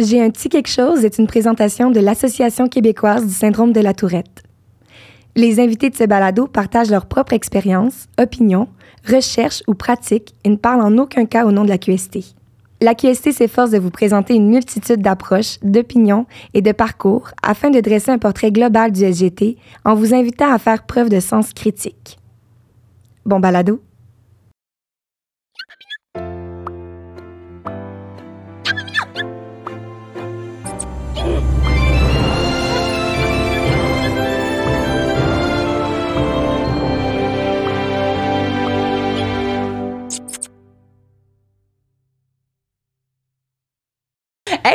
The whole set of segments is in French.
J'ai un petit quelque chose est une présentation de l'Association québécoise du syndrome de la Tourette. Les invités de ce balado partagent leur propre expérience, opinions, recherches ou pratiques et ne parlent en aucun cas au nom de la QST. La QST s'efforce de vous présenter une multitude d'approches, d'opinions et de parcours afin de dresser un portrait global du SGT en vous invitant à faire preuve de sens critique. Bon balado.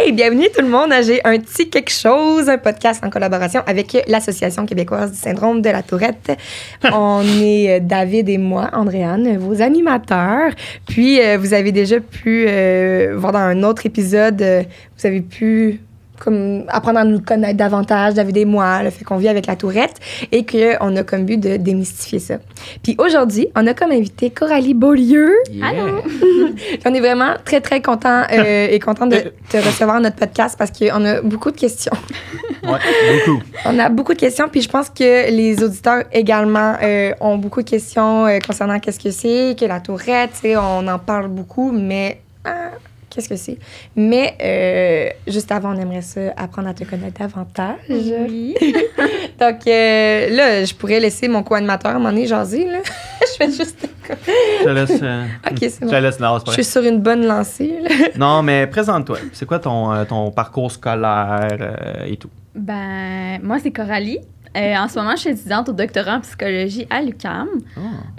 Hey, bienvenue tout le monde à J'ai un petit quelque chose, un podcast en collaboration avec l'Association québécoise du syndrome de la Tourette. On est euh, David et moi, Andréane, vos animateurs. Puis, euh, vous avez déjà pu euh, voir dans un autre épisode, euh, vous avez pu comme apprendre à nous connaître davantage, David et moi, le fait qu'on vit avec la tourette et qu'on a comme but de démystifier ça. Puis aujourd'hui, on a comme invité Coralie Beaulieu. Allô? On est vraiment très, très content euh, et content de te recevoir à notre podcast parce qu'on a beaucoup de questions. Ouais, beaucoup. On a beaucoup de questions, puis je pense que les auditeurs également euh, ont beaucoup de questions euh, concernant qu'est-ce que c'est, que la tourette, tu sais, on en parle beaucoup, mais ah, qu'est-ce que c'est? Mais euh, juste avant, on aimerait ça apprendre à te connaître davantage. Oui. Donc euh, là, je pourrais laisser mon co-animateur moment donné jaser, là. je fais juste... Je te laisse. euh, Ok, c'est Je bon. te laisse. Non, c'est Je suis sur une bonne lancée, là. Non, mais présente-toi. C'est quoi ton, ton parcours scolaire euh, et tout? Ben, moi, c'est Coralie. Euh, en ce moment, je suis étudiante au doctorat en psychologie à l'UQAM,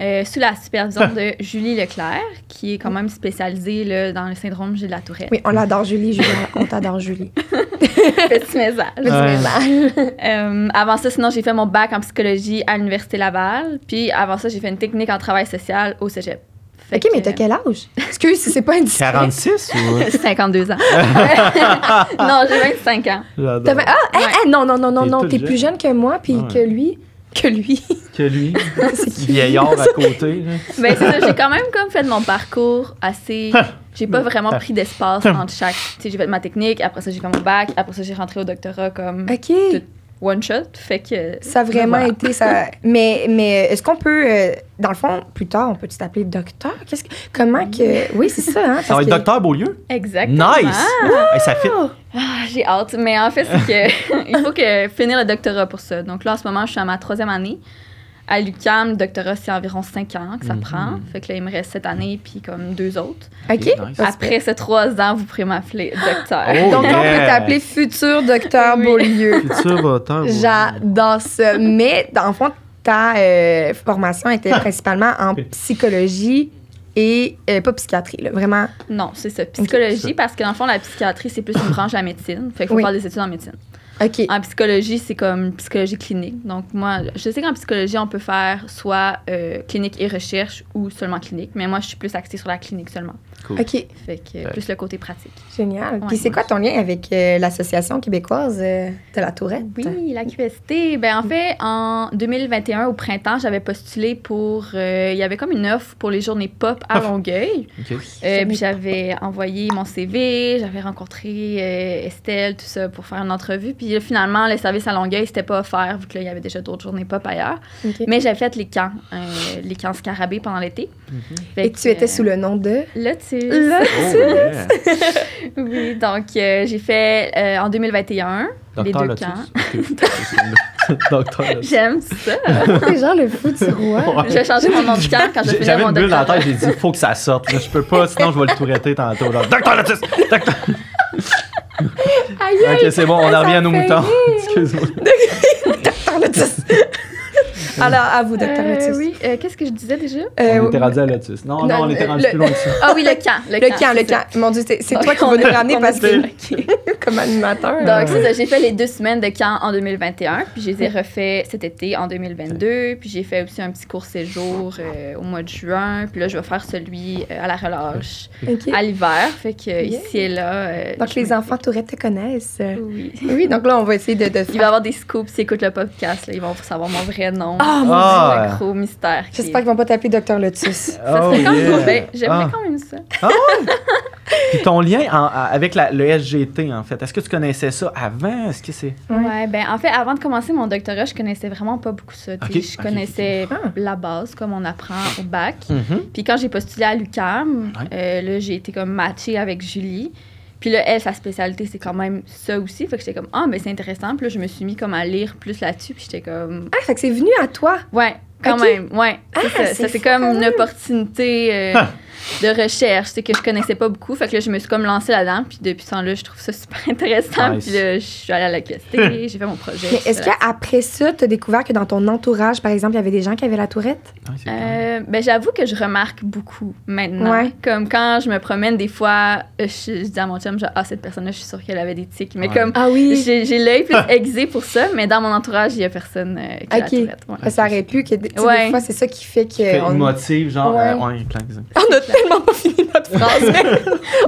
euh, sous la supervision de Julie Leclerc, qui est quand même spécialisée là, dans le syndrome de la Tourette. Oui, on l'adore, Julie. Julie, on t'adore, Julie. Petit message. Petit Ouais. message. Euh, avant ça, sinon, j'ai fait mon bac en psychologie à l'Université Laval. Puis avant ça, j'ai fait une technique en travail social au cégep. Fait OK, mais t'as quel âge? Excuse si c'est pas indiscret. 46 ou? 52 ans. non, j'ai 25 ans. J'adore. Ah, hein, hein, non, non, non, non, T'es non, plus jeune que moi, puis Ouais. que lui. Que lui. Que lui, c'est vieillard à côté. Ben, c'est ça, j'ai quand même comme fait de mon parcours assez. J'ai pas vraiment pris d'espace entre chaque. Tu sais, j'ai fait ma technique, après ça, j'ai fait mon bac, après ça, j'ai rentré au doctorat comme OK. Tout. One shot. Fait que. Ça a vraiment Voilà. été ça. Mais, mais est-ce qu'on peut, euh, dans le fond, plus tard, on peut t'appeler docteur? Qu'est-ce que, comment que. Oui, c'est ça, hein? Ça va être que- docteur Beaulieu? Exactement. Nice! Hey, ça fit. Ah, j'ai hâte. Mais en fait, c'est que il faut que finir le doctorat pour ça. Donc là, en ce moment, je suis à ma troisième année. À l'UQAM, le doctorat, c'est environ cinq ans que ça Mhm. prend. Fait que là, il me reste cette année, puis comme deux autres. OK. Nice. Après ces trois ans, vous pourrez m'appeler docteur. Oh, Donc, on peut t'appeler futur docteur Oui. Beaulieu. Futur docteur Beaulieu. J'adore ça. Mais, dans le fond, ta euh, formation était principalement en psychologie et euh, pas psychiatrie, là, vraiment. Non, c'est ça. Psychologie, parce que dans le fond, la psychiatrie, c'est plus une branche de la médecine. Fait qu'il faut Oui. faire des études en médecine. OK. En psychologie, c'est comme psychologie clinique. Donc, moi, je sais qu'en psychologie, on peut faire soit euh, clinique et recherche ou seulement clinique. Mais moi, je suis plus axée sur la clinique seulement. Cool. OK. Fait que plus le côté pratique. Génial. Puis c'est quoi ton lien avec euh, l'Association québécoise euh, de la Tourette? Oui, la QST. Ben, en fait, en 2021, au printemps, j'avais postulé pour. euh, Il y avait comme une offre pour les journées pop à Longueuil. OK. Euh, puis j'avais envoyé mon CV, j'avais rencontré euh, Estelle, tout ça, pour faire une entrevue. Puis là, finalement, le service à Longueuil, c'était pas offert, vu qu'il y avait déjà d'autres journées pop ailleurs. OK. Mais j'avais fait les camps, euh, les camps scarabées pendant l'été. Fait Et que, tu étais sous le nom de... Lotus. Oh, yeah. Oui, donc euh, j'ai fait euh, en 2021 les Docteur deux Lotus. camps. Ok. Docteur Lotus. J'aime ça. C'est genre le fou du roi. Je vais changer mon nom de camp quand je J'ai- finis J'avais mon une bulle dans la tête, j'ai dit, faut que ça sorte. là. Je peux pas, sinon je vais le tourreter tantôt. là. Docteur Lotus! Docteur- Aïe, Ok, c'est bon, on en revient à nos moutons. Excuse-moi. Docteur Lotus. Alors, à vous, Docteur Euh, Lotus. oui, euh, qu'est-ce que je disais déjà? Euh, On était rendu à Lotus. Non, non, non, on était rendu le- plus loin que ça. Ah oui, le camp. Le, le camp, le camp. Mon Dieu, c'est c'est Donc, toi qui vas nous est- ramener parce que, comme animateur. Donc, c'est ça, j'ai fait les deux semaines de camp en 2021, puis je les ai refait cet été en 2022, puis j'ai fait aussi un petit court séjour euh, au mois de juin, puis là, je vais faire celui euh, à la relâche à l'hiver, fait que euh, Yeah. ici et là... euh, Donc, les enfants Tourette te connaissent. Oui. Oui, donc là, on va essayer de, de Il va y avoir des scoops s'ils écoutent le podcast, là, ils vont savoir mon vrai nom. nom. Ah, mon C'est Dieu. le gros mystère. J'espère qu'ils vont pas t'appeler Docteur Lotus. Ça Oh, serait quand même yeah. ben, J'aimerais Ah. quand même ça. Ah ouais? Puis ton lien en- avec la- le SGT, en fait, est-ce que tu connaissais ça avant? Est-ce que c'est. Ouais. ben en fait, avant de commencer mon doctorat, je connaissais vraiment pas beaucoup ça. tu sais. Ok, Je connaissais la base, comme on apprend au bac. Mhm. Puis quand j'ai postulé à l'UCAM, Ouais. euh, là, j'ai été comme matchée avec Julie. Puis là, elle, sa spécialité, c'est quand même ça aussi. Fait que j'étais comme, ah, mais c'est intéressant. Puis là, je me suis mis comme à lire plus là-dessus. Puis j'étais comme, Ah, fait que c'est venu à toi. ouais, quand même, ouais. Ah, C'est ça, c'est ça, c'est fou, comme une opportunité euh, Ah. De recherche, c'est que je connaissais pas beaucoup. Fait que là, je me suis comme lancée là-dedans. Puis depuis ce temps-là, je trouve ça super intéressant. Nice. Puis là, je suis allée à la QST, j'ai fait mon projet. Mais est-ce qu'après ça, tu as découvert que dans ton entourage, par exemple, il y avait des gens qui avaient la tourette? Ouais, c'est Euh, ben, j'avoue que je remarque beaucoup maintenant. Ouais. Comme quand je me promène, des fois, euh, je, je dis à mon chum, genre, ah, cette personne-là, je suis sûre qu'elle avait des tics. Mais Ouais. comme, Ah oui. j'ai j'ai l'œil plus aiguisé pour ça, mais dans mon entourage, il y a personne euh, qui a la tourette. ouais. Ça aurait pu que des fois, c'est ça qui fait que. Fait on- une motive, genre. Ouais. euh, ouais, plein d'exemples. On a tellement pas fini notre phrase,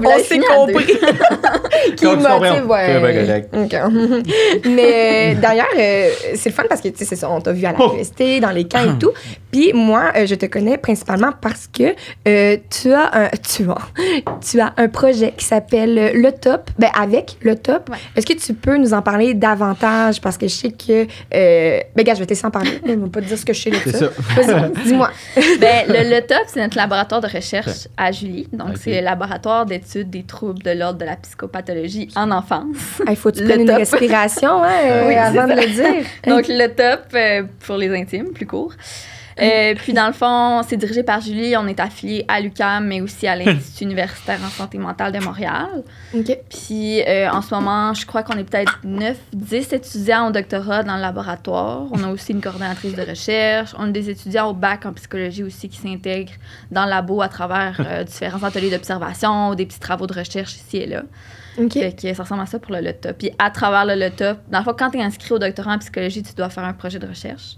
mais on s'est compris. qui motive, ouais, c'est bien ouais. correct. Ok. mais euh, d'ailleurs, euh, c'est le fun parce que, tu sais, c'est ça, on t'a vu à la Oh. Dans les camps et tout. Puis moi, euh, je te connais principalement parce que euh, tu as un, tu as, tu as un projet qui s'appelle Le Top, ben avec Le Top. Ouais. Est-ce que tu peux nous en parler davantage? Parce que je sais que, euh, ben gars, je vais te laisser en parler. Je vais pas te dire ce que je sais de C'est ça. ça. Vas-y, dis-moi. Ben, le, le TOP, c'est notre laboratoire de recherche à Julie. Donc, c'est le laboratoire d'études des troubles de l'ordre de la psychopathologie en enfance. Il faut que tu prennes une respiration hein, euh, Oui, avant de le dire. Donc, le top euh, pour les intimes, plus court. Euh, puis, dans le fond, c'est dirigé par Julie. On est affilié à l'UCAM, mais aussi à l'Institut universitaire en santé mentale de Montréal. OK. Puis, euh, en ce moment, je crois qu'on est peut-être 9, 10 étudiants au doctorat dans le laboratoire. On a aussi une coordonnatrice de recherche. On a des étudiants au bac en psychologie aussi qui s'intègrent dans le labo à travers euh, différents ateliers d'observation ou des petits travaux de recherche ici et là. OK. Fait que ça ressemble à ça pour le LETOP. Puis à travers le LETOP, dans le fond, quand tu es inscrit au doctorat en psychologie, tu dois faire un projet de recherche.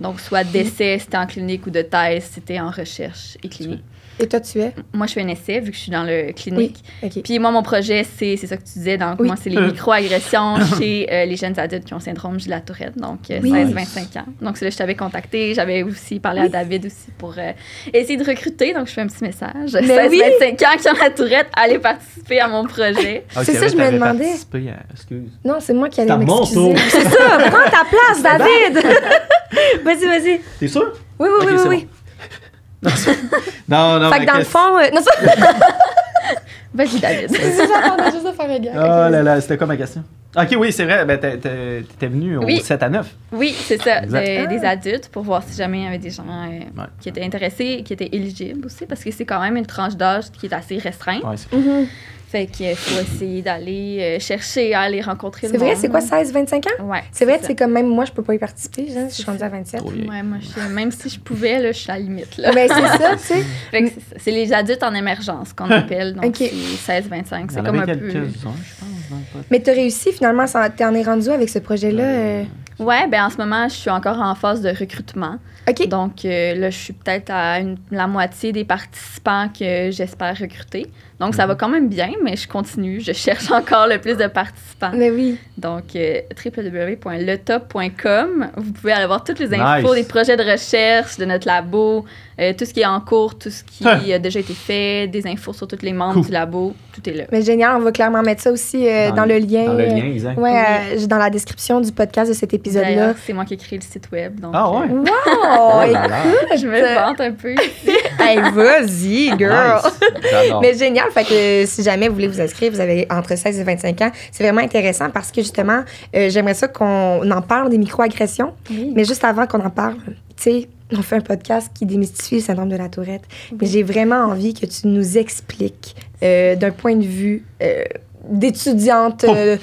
Donc, soit d'essai si t'es en clinique ou de thèse si t'es en recherche et clinique. Et toi, tu es? Moi, je fais un essai vu que je suis dans le clinique. OK. Puis moi, mon projet, c'est c'est ça que tu disais, donc Oui. moi, c'est les micro-agressions chez euh, les jeunes adultes qui ont le syndrome de la tourette, donc euh, Oui. 16-25 ans. Donc c'est là que je t'avais contacté. J'avais aussi parlé à David aussi pour euh, essayer de recruter, donc je fais un petit message. Mais oui. 16-25 ans qui ont la tourette, allez participer à mon projet. Ah, C'est ça, je me demandais. à- Excuse. Non, c'est moi qui allais m'excuser. tour. C'est ça, prends ta place, David! vas-y, vas-y. T'es sûr? Oui, oui, Ok, oui, oui. bon. Non, non, Fait que dans le fond... euh, Non, ça... Vas-y, David. j'attendais juste de faire un gars. Oh là là, c'était quoi ma question? Ok, oui, c'est vrai. Ben, t'étais venu au Oui. 7 à 9. Oui, c'est ça, Exact. de- Ah. des adultes pour voir si jamais il y avait des gens euh, qui étaient intéressés, qui étaient éligibles aussi, parce que c'est quand même une tranche d'âge qui est assez restreinte. Ouais, c'est- Mhm. Fait qu'il faut essayer d'aller euh, chercher à aller rencontrer C'est le vrai, monde. c'est quoi, 16-25 ans? Ouais. C'est vrai, c'est comme même moi, je peux pas y participer, genre, je suis rendue à 27. Trop vieille. Ouais, moi, je- même si je pouvais, là, je suis à la limite. Là. Mais c'est ça, tu sais. Fait que c'est ça. C'est les adultes en émergence qu'on appelle. Donc, Ok. c'est 16-25. Il y C'est en comme un peu. je pense. Mais t'as réussi finalement, t'en es rendu avec ce projet-là. euh, Ouais, ben en ce moment, je suis encore en phase de recrutement. OK. Donc euh, là, je suis peut-être à une- la moitié des participants que j'espère recruter. Donc ça va quand même bien, mais je continue. Je cherche encore le plus de participants. Mais oui. Donc euh, www.letop.com. Vous pouvez aller voir toutes les infos Nice. des projets de recherche de notre labo, euh, tout ce qui est en cours, tout ce qui a déjà été fait, des infos sur tous les membres Cool. du labo. Tout est là. Mais génial, on va clairement mettre ça aussi euh, dans, le lien. Dans le euh, lien, exact. Ouais, euh, dans la description du podcast de cet épisode-là. C'est moi qui ai créé le site web. Donc, Ah ouais? euh, Wow! Oh là. je me vante un peu. hey, vas-y, girl! Nice. Mais génial, fait que euh, si jamais vous voulez vous inscrire, vous avez entre 16 et 25 ans. C'est vraiment intéressant parce que justement, euh, j'aimerais ça qu'on en parle des microagressions. Oui. Mais juste avant qu'on en parle, tu sais, on fait un podcast qui démystifie le syndrome de la tourette. Mais j'ai vraiment envie que tu nous expliques euh, d'un point de vue euh, d'étudiante euh,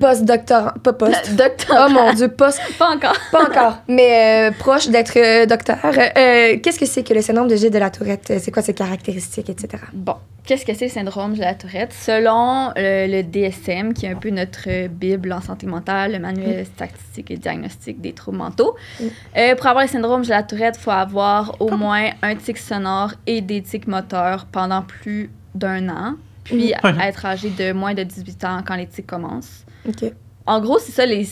post-doctorant, pas post. Docteur. Oh mon Dieu, post, Pas encore. pas encore, mais euh, proche d'être euh, docteur. Euh, Qu'est-ce que c'est que le syndrome de Gilles de la Tourette? C'est quoi ses caractéristiques, etc.? Bon, qu'est-ce que c'est le syndrome de la Tourette? Selon le DSM, qui est un peu notre Bible en santé mentale, le manuel statistique et diagnostic des troubles mentaux, Mm. euh, pour avoir le syndrome de la Tourette, il faut avoir au moins un tic sonore et des tics moteurs pendant plus d'un an, puis être âgé de moins de 18 ans quand les tics commencent. OK. En gros, c'est ça les,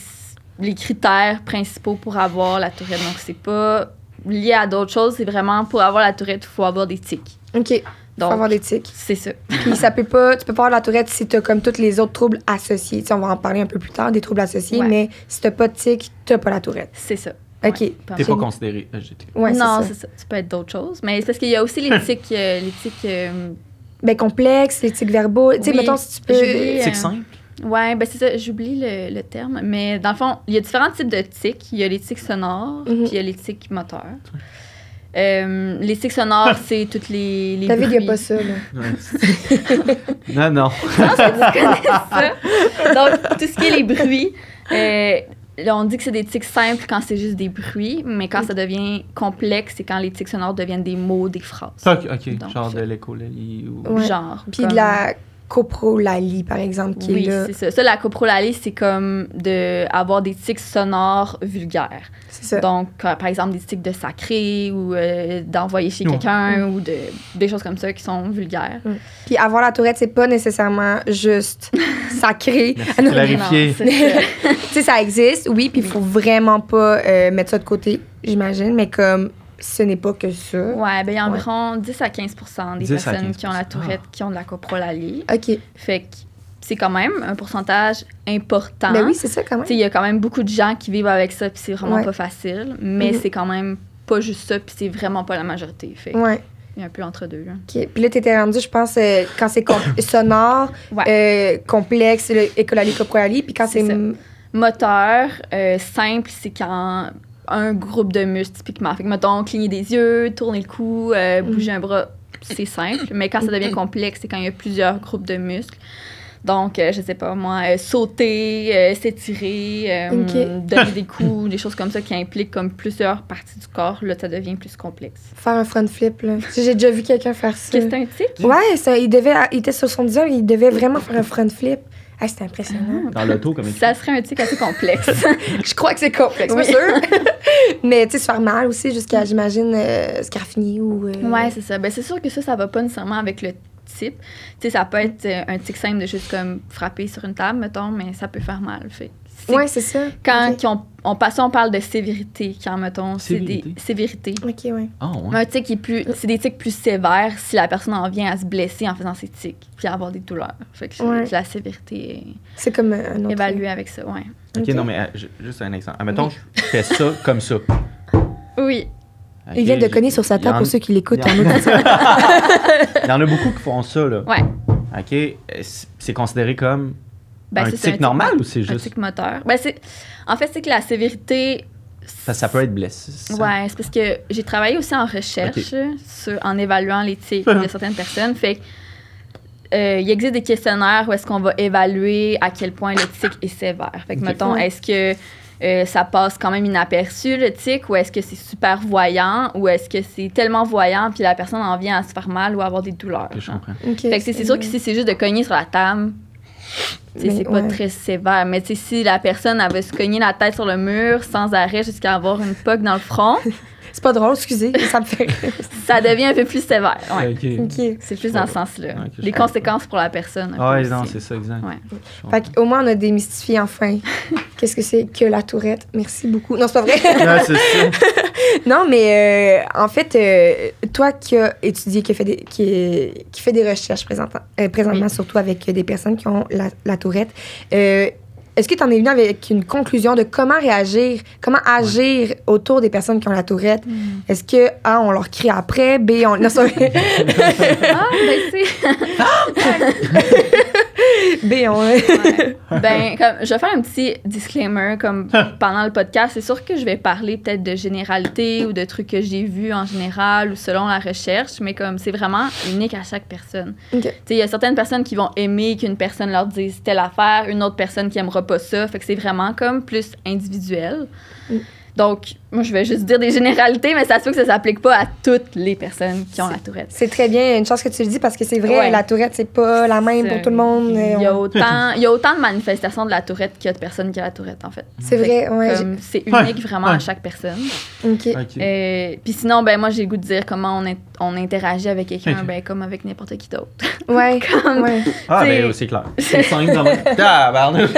les critères principaux pour avoir la tourette. Donc, c'est pas lié à d'autres choses, c'est vraiment pour avoir la tourette, il faut avoir des tics. OK. Faut Donc, avoir des tics. c'est ça. Puis ça peut pas, tu peux pas avoir la tourette si t'as comme tous les autres troubles associés. Tu on va en parler un peu plus tard des troubles associés, Ouais. mais si t'as pas de tics, t'as pas la tourette. C'est ça. OK. Ouais, T'es pas considéré EGT. Ouais, c'est non, ça. c'est ça. Ça peut être d'autres choses. Mais c'est parce qu'il y a aussi les tics, euh, les tics euh, Ben complexe, les tics verbaux. Tu sais, Oui. mettons si tu peux. Euh, simple. Ouais, ben c'est ça, j'oublie le, le terme. Mais dans le fond, il y a différents types de tics. Il y a les tics sonores, Mhm. puis il y a les tics moteurs. Euh, les tics sonores, c'est toutes les, les David, il bruits. y a pas ça, là. non, non. Je pense que tu connais ça. Donc, tout ce qui est les bruits, euh, on dit que c'est des tics simples quand c'est juste des bruits, mais quand ça devient complexe, c'est quand les tics sonores deviennent des mots, des phrases. Ok. Donc, genre de l'écolalie ou. Ouais. Genre. Puis comme- de la coprolalie, par exemple, qui Oui, est là. c'est ça. Ça, la coprolalie, c'est comme de avoir des tics sonores vulgaires. C'est ça. Donc, euh, par exemple, des tics de sacré ou euh, d'envoyer chez Ouais. quelqu'un ou de, des choses comme ça qui sont vulgaires. Puis avoir la tourette, c'est pas nécessairement juste sacré. Merci clarifier. Tu sais, ça existe, oui, puis il faut vraiment pas euh, mettre ça de côté, j'imagine, mais comme ce n'est pas que ça. Ouais, ben il y a environ 10 à 15 des 10 à personnes 15 qui ont la tourette qui ont de la coprolalie. OK. Fait que c'est quand même un pourcentage important. Ben oui, c'est ça quand Tu même. sais, il y a quand même beaucoup de gens qui vivent avec ça, puis c'est vraiment Ouais. pas facile. Mais Mhm. c'est quand même pas juste ça, puis c'est vraiment pas la majorité. Fait Ouais. il y a un peu entre deux. Là. OK. Puis là, t'étais rendu, je pense, euh, quand c'est sonore, Ouais. euh, complexe, le écolalie, coprolalie, puis quand C'est. Moteur, euh, simple, c'est quand un groupe de muscles, typiquement. Fait que, mettons, cligner des yeux, tourner le cou, euh, bouger un bras, c'est simple. Mais quand ça devient complexe, c'est quand il y a plusieurs groupes de muscles. Donc, euh, je sais pas, moi, euh, sauter, euh, s'étirer, donner des coups, des choses comme ça qui impliquent comme plusieurs parties du corps, là, ça devient plus complexe. Faire un front flip, là. J'ai déjà vu quelqu'un faire ça. C'est un tic? Ouais, ça, il, devait, il était sur son diable, il devait vraiment faire un front flip. Ah, c'était impressionnant. Dans l'auto, comme Ça serait un tic assez complexe. Je crois que c'est complexe, Oui. sûr. Mais tu sais, se faire mal aussi jusqu'à, j'imagine, euh, se carfiner ou... euh, Ouais, c'est ça. Ben, c'est sûr que ça, ça va pas nécessairement avec le type. Tu sais, ça peut être euh, un tic simple de juste comme frapper sur une table, mettons, mais ça peut faire mal. Fait. Que c'est Ouais, c'est ça. quand on, on, passe, on parle de sévérité, quand, mettons, c'est Sévérité? des sévérités. OK, ouais. Ah, ouais. Mais Un tic est c'est des tics plus sévères si la personne en vient à se blesser en faisant ses tics, puis à avoir des douleurs. Fait que c'est- Ouais. la sévérité C'est comme euh, un est autre... évaluée avec ça, ouais. Ok, Ok. non, mais euh, ju- juste un exemple. Admettons, je fais ça comme ça. Oui. Il vient de cogner sur sa table en- pour ceux qui l'écoutent. il y en en- audio. Il y en a beaucoup qui font ça, là. Ouais. OK. euh, c'est- C'est considéré comme Ben, un tic normal ou c'est Un juste. tic moteur? Ben, c'est, en fait, c'est que la sévérité. Ça, ça peut être blessé. Ouais, c'est parce que j'ai travaillé aussi en recherche sur, en évaluant les tics de certaines personnes. Fait que, euh, il existe des questionnaires où est-ce qu'on va évaluer à quel point le tic est sévère. Fait que, mettons, est-ce que euh, ça passe quand même inaperçu, le tic, ou est-ce que c'est super voyant, ou est-ce que c'est tellement voyant puis la personne en vient à se faire mal ou à avoir des douleurs. Je comprends. Fait que c'est c'est sûr que si c'est juste de cogner sur la table, c'est pas ouais. très sévère. Mais si la personne va se cogner la tête sur le mur sans arrêt jusqu'à avoir une poque dans le front, C'est pas drôle, excusez, ça me fait ça devient un peu plus sévère. Ouais. Ok. OK. C'est plus dans ce sens-là. Les conséquences pour la personne. Ah, ouais, non, c'est ça, exact. Ouais. Fait qu'au moins, on a démystifié enfin qu'est-ce que c'est que la tourette. Merci beaucoup. Non, c'est pas vrai. Ouais, c'est ça. non, mais euh, en fait, euh, toi qui as étudié, qui, a fait des, qui, est- qui fait des recherches présentement, euh, présentement, Oui. surtout avec des personnes qui ont la, la tourette, euh, est-ce que tu en es venu avec une conclusion de comment réagir, comment agir autour des personnes qui ont la tourette? Hmm. Est-ce que A, on leur crie après, B, on. Non, vrai. Ah, ben c'est. B, on. Ouais. ben, comme, je vais faire un petit disclaimer. Comme pendant le podcast, c'est sûr que je vais parler peut-être de généralité ou de trucs que j'ai vus en général ou selon la recherche, mais comme c'est vraiment unique à chaque personne. OK. Tu sais, il y a certaines personnes qui vont aimer qu'une personne leur dise telle affaire, une autre personne qui aimera pas ça. Fait que c'est vraiment comme plus individuel. Mm. Donc, moi, je vais juste dire des généralités, mais ça se peut que ça s'applique pas à toutes les personnes qui ont la tourette. C'est très bien, une chance que tu le dis parce que c'est vrai, Ouais. la tourette, c'est pas la même pour tout le monde. Il y, a on- autant, il y a autant de manifestations de la tourette qu'il y a de personnes qui ont la tourette, en fait. C'est vrai, ouais. Comme, C'est Ouais, unique vraiment ouais. à chaque personne. Ok. Ok. Euh, Puis sinon, ben moi, j'ai le goût de dire comment on, on interagit avec quelqu'un, ben, comme avec n'importe qui d'autre. Ouais. Comme- ouais. Ah, ben, c'est clair. C'est simple dans le. Tabarnak.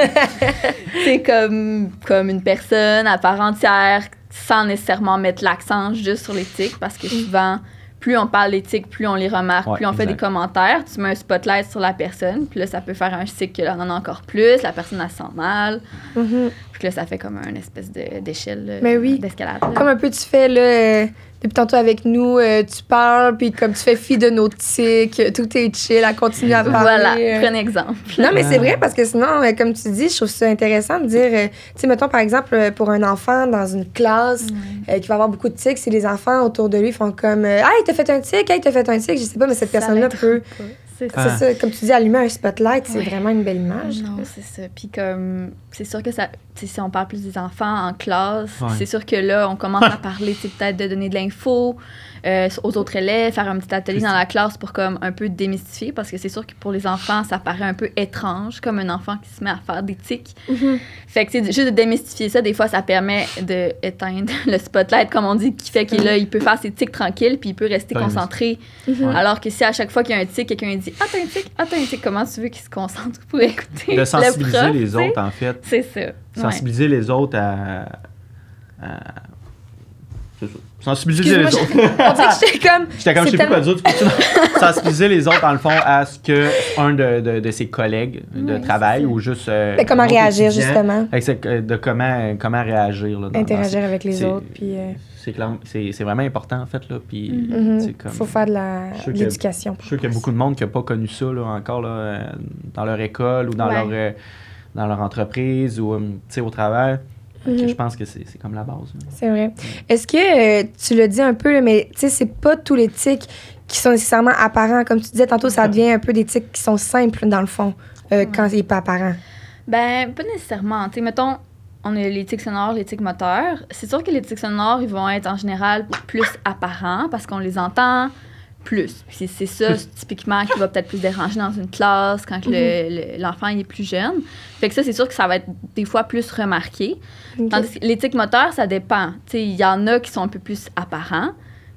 C'est comme, comme une personne à part entière, sans nécessairement mettre l'accent juste sur l'éthique, parce que souvent, plus on parle d'éthique, plus on les remarque, Ouais, plus on fait des commentaires, tu mets un spotlight sur la personne, puis là, ça peut faire un cycle on en a encore plus, la personne, elle se sent mal, Mhm. puis là, ça fait comme un espèce de- d'échelle euh, Mais oui. d'escalade. là. Comme un peu tu fais là, euh, depuis tantôt avec nous, euh, tu parles, puis comme tu fais fi de nos tics, euh, tout est chill, à continuer à parler. Voilà, euh. prenez exemple. Non, mais c'est vrai parce que sinon, euh, comme tu dis, je trouve ça intéressant de dire, euh, tu sais, mettons par exemple, euh, pour un enfant dans une classe euh, qui va avoir beaucoup de tics, si les enfants autour de lui font comme euh, Hey, t'as fait un tic, hey, t'as fait un tic, je sais pas, mais cette personne-là peut. C'est Ah. C'est ça, comme tu dis, allumer un spotlight, c'est Ouais. vraiment une belle image. Non, c'est ça. Puis comme, c'est sûr que ça, tu sais, si on parle plus des enfants en classe, Ouais. c'est sûr que là, on commence à parler, tu sais, peut-être de donner de l'info euh, aux autres élèves, faire un petit atelier dans la classe pour comme un peu démystifier, parce que c'est sûr que pour les enfants, ça paraît un peu étrange, comme un enfant qui se met à faire des tics. Mhm. Fait que c'est juste de démystifier ça, des fois, ça permet d'éteindre le spotlight, comme on dit, qui fait qu'il là, il peut faire ses tics tranquilles, puis il peut rester concentré. Mhm. Alors que si à chaque fois qu'il y a un tic, quelqu'un dit Ah, t'as un tic, ah, t'as un tic, comment tu veux qu'il se concentre pour écouter De le sensibiliser prof, les autres, en fait. C'est ça. Ouais. Sensibiliser les autres à. à- c'est ça. Sensibiliser les autres. J'étais comme. J'étais comme, je sais pas quoi tellement- dire. Tu peux sensibiliser les autres, dans le fond, à ce que un de, de, de ses collègues de Ouais, travail ou juste. euh, Ben, comment réagir, justement. avec ce- de comment, comment réagir. Là, dans- Interagir avec les autres, puis. euh, C'est clair- c'est c'est vraiment important, en fait. Là, puis, mhm. comme- Faut faire de l'éducation. Je suis sûr qu'il y a beaucoup de monde qui n'a pas connu ça là, encore là, euh, dans leur école ou dans, Ouais. leur, euh, dans leur entreprise ou euh, tu sais, au travail. Mhm. Je pense que c'est c'est comme la base. C'est vrai. Est-ce que euh, tu l'as dit un peu, mais tu sais, c'est pas tous les tics qui sont nécessairement apparents. Comme tu disais tantôt, ça devient un peu des tics qui sont simples, dans le fond, euh, quand il n'est pas apparent. Ben, pas nécessairement. Tu sais, mettons, on a les tics sonores, les tics moteurs. C'est sûr que les tics sonores, ils vont être en général plus apparents parce qu'on les entend plus. C'est- ça, typiquement, qui va peut-être plus déranger dans une classe quand que le- le- l'enfant est plus jeune. Fait que ça, c'est sûr que ça va être des fois plus remarqué. Ok. Tandis que les tics moteurs, ça dépend. Il y en a qui sont un peu plus apparents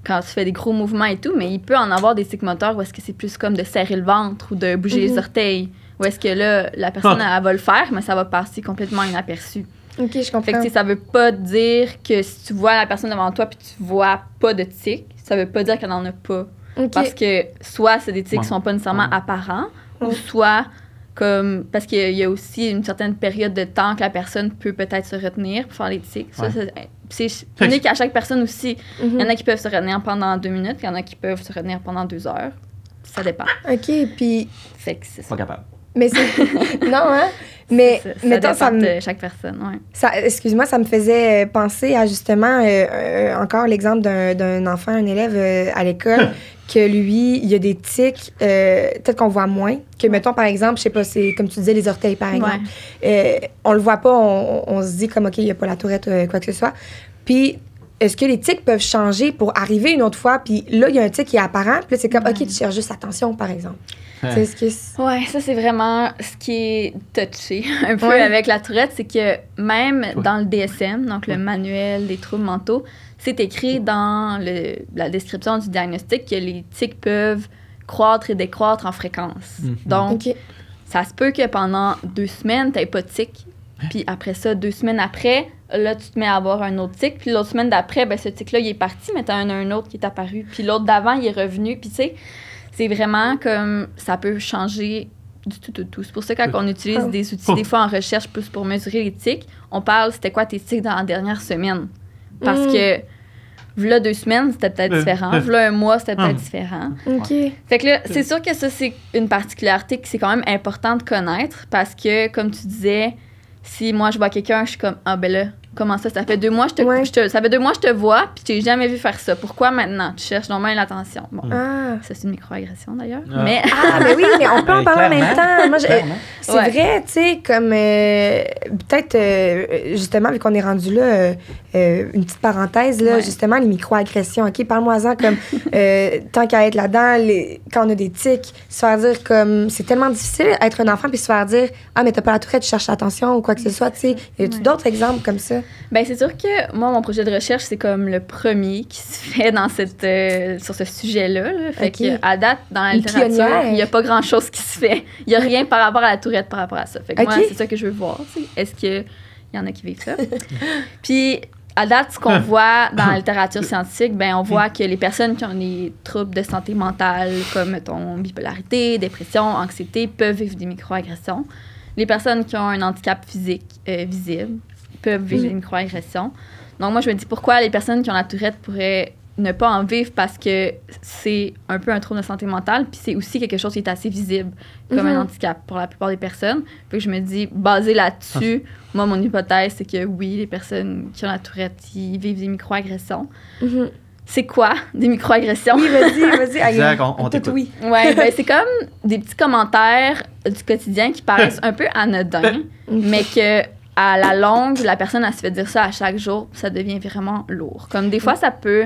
quand tu fais des gros mouvements et tout, mais il peut en avoir des tics moteurs où est-ce que c'est plus comme de serrer le ventre ou de bouger les orteils. Où est-ce que là, la personne, elle, va le faire, mais ça va passer complètement inaperçu. Ok, je Fait que, comprends. tu sais, ça veut pas dire que si tu vois la personne devant toi puis tu vois pas de tics, ça veut pas dire qu'elle en a pas. Parce que soit c'est des tics Ouais. qui sont pas nécessairement Ouais. apparents, ou soit comme parce qu'il y a- il y a aussi une certaine période de temps que la personne peut peut-être se retenir pour faire les tics. Ça, Ouais. c'est- c'est unique à chaque personne aussi. Mhm. Il y en a qui peuvent se retenir pendant deux minutes, il y en a qui peuvent se retenir pendant deux heures. Ça dépend. OK, puis... Fait que c'est ça. Pas capable. Mais c'est... non, hein? Mais, ça, ça mettons, ça me... de chaque personne, ouais. Ça, excuse-moi, ça me faisait penser à justement euh, euh, encore l'exemple d'un, enfant, un élève euh, à l'école, que lui, il y a des tics, peut-être qu'on voit moins. Que, mettons, par exemple, je sais pas, c'est comme tu disais, les orteils, par exemple. On le voit pas, on, on se dit comme, OK, il n'y a pas la tourette, quoi que ce soit. Puis, est-ce que les tics peuvent changer pour arriver une autre fois? Puis là, il y a un tic qui est apparent, puis c'est comme. OK, tu cherches juste attention, par exemple. Ouais. C'est- Ouais, ça c'est vraiment ce qui est touché un peu Ouais. avec la tourette, c'est que même Ouais. dans le DSM, donc Ouais. le manuel des troubles mentaux, c'est écrit dans le- la description du diagnostic que les tics peuvent croître et décroître en fréquence. Mhm. Donc, ça se peut que pendant deux semaines, tu pas de tic. Puis après ça, deux semaines après, là, tu te mets à avoir un autre tic. Puis l'autre semaine d'après, ben, ce tic-là, il est parti, mais tu as un, un autre qui est apparu. Puis l'autre d'avant, il est revenu. Puis tu sais, c'est vraiment comme ça peut changer du tout, tout, tout. C'est pour ça que quand on utilise Ah. des outils, des fois en recherche, plus pour mesurer les tics, on parle c'était quoi tes tics dans la dernière semaine? Parce Mm. que, là, deux semaines, c'était peut-être Euh, différent. euh. Là, un mois, c'était peut-être Hum. différent. OK. Fait que là, c'est sûr que ça, c'est une particularité que c'est quand même important de connaître parce que, comme tu disais, si moi je vois quelqu'un, je suis comme, ah ben là, Comment ça? Ça fait deux mois, je te, Ouais. je te- ça fait deux mois, je te vois, puis je t'ai jamais vu faire ça. Pourquoi maintenant? Tu cherches normalement l'attention. Bon, Ah. ça, c'est une microagression d'ailleurs. Ah. Mais Ah, mais oui, mais on peut en Euh, parler en même temps. Moi, c'est Ouais. vrai, tu sais, comme euh, peut-être euh, justement, vu qu'on est rendu là, euh, une petite parenthèse, là, Ouais. justement, les microagressions, OK? Parle-moi-en comme euh, tant qu'à être là-dedans, les- quand on a des tics, se faire dire comme c'est tellement difficile être un enfant puis se faire dire Ah, mais t'as pas la tourette, tu cherches l'attention ou quoi que ce soit, tu sais. Y Ouais. d'autres exemples comme ça? Ben, c'est sûr que moi, mon projet de recherche, c'est comme le premier qui se fait dans cette, euh, sur ce sujet-là. là. Fait Ok. que, à date, dans la littérature, il n'y a pas grand-chose qui se fait. Il n'y a rien par rapport à la tourette par rapport à ça. Fait que moi, c'est ça que je veux voir. Est-ce qu'il y en a qui vivent ça? Puis, à date, ce qu'on voit dans la littérature scientifique, ben, on voit que les personnes qui ont des troubles de santé mentale, comme, mettons, bipolarité, dépression, anxiété, peuvent vivre des microagressions. Les personnes qui ont un handicap physique euh, visible peuvent vivre Mhm. des microagressions. Donc, moi, je me dis pourquoi les personnes qui ont la tourette pourraient ne pas en vivre parce que c'est un peu un trouble de santé mentale, puis c'est aussi quelque chose qui est assez visible comme Mhm. un handicap pour la plupart des personnes. Puis je me dis, basé là-dessus, moi, mon hypothèse, c'est que oui, les personnes qui ont la tourette, ils vivent des microagressions. Mhm. C'est quoi, des microagressions? Oui, vas-y, vas-y. allez. Exact, on- on Tout t'écoute. oui. Ouais, ben, c'est comme des petits commentaires du quotidien qui paraissent un peu anodins, mais que à la longue, la personne, elle se fait dire ça à chaque jour, ça devient vraiment lourd. Comme des fois, ça peut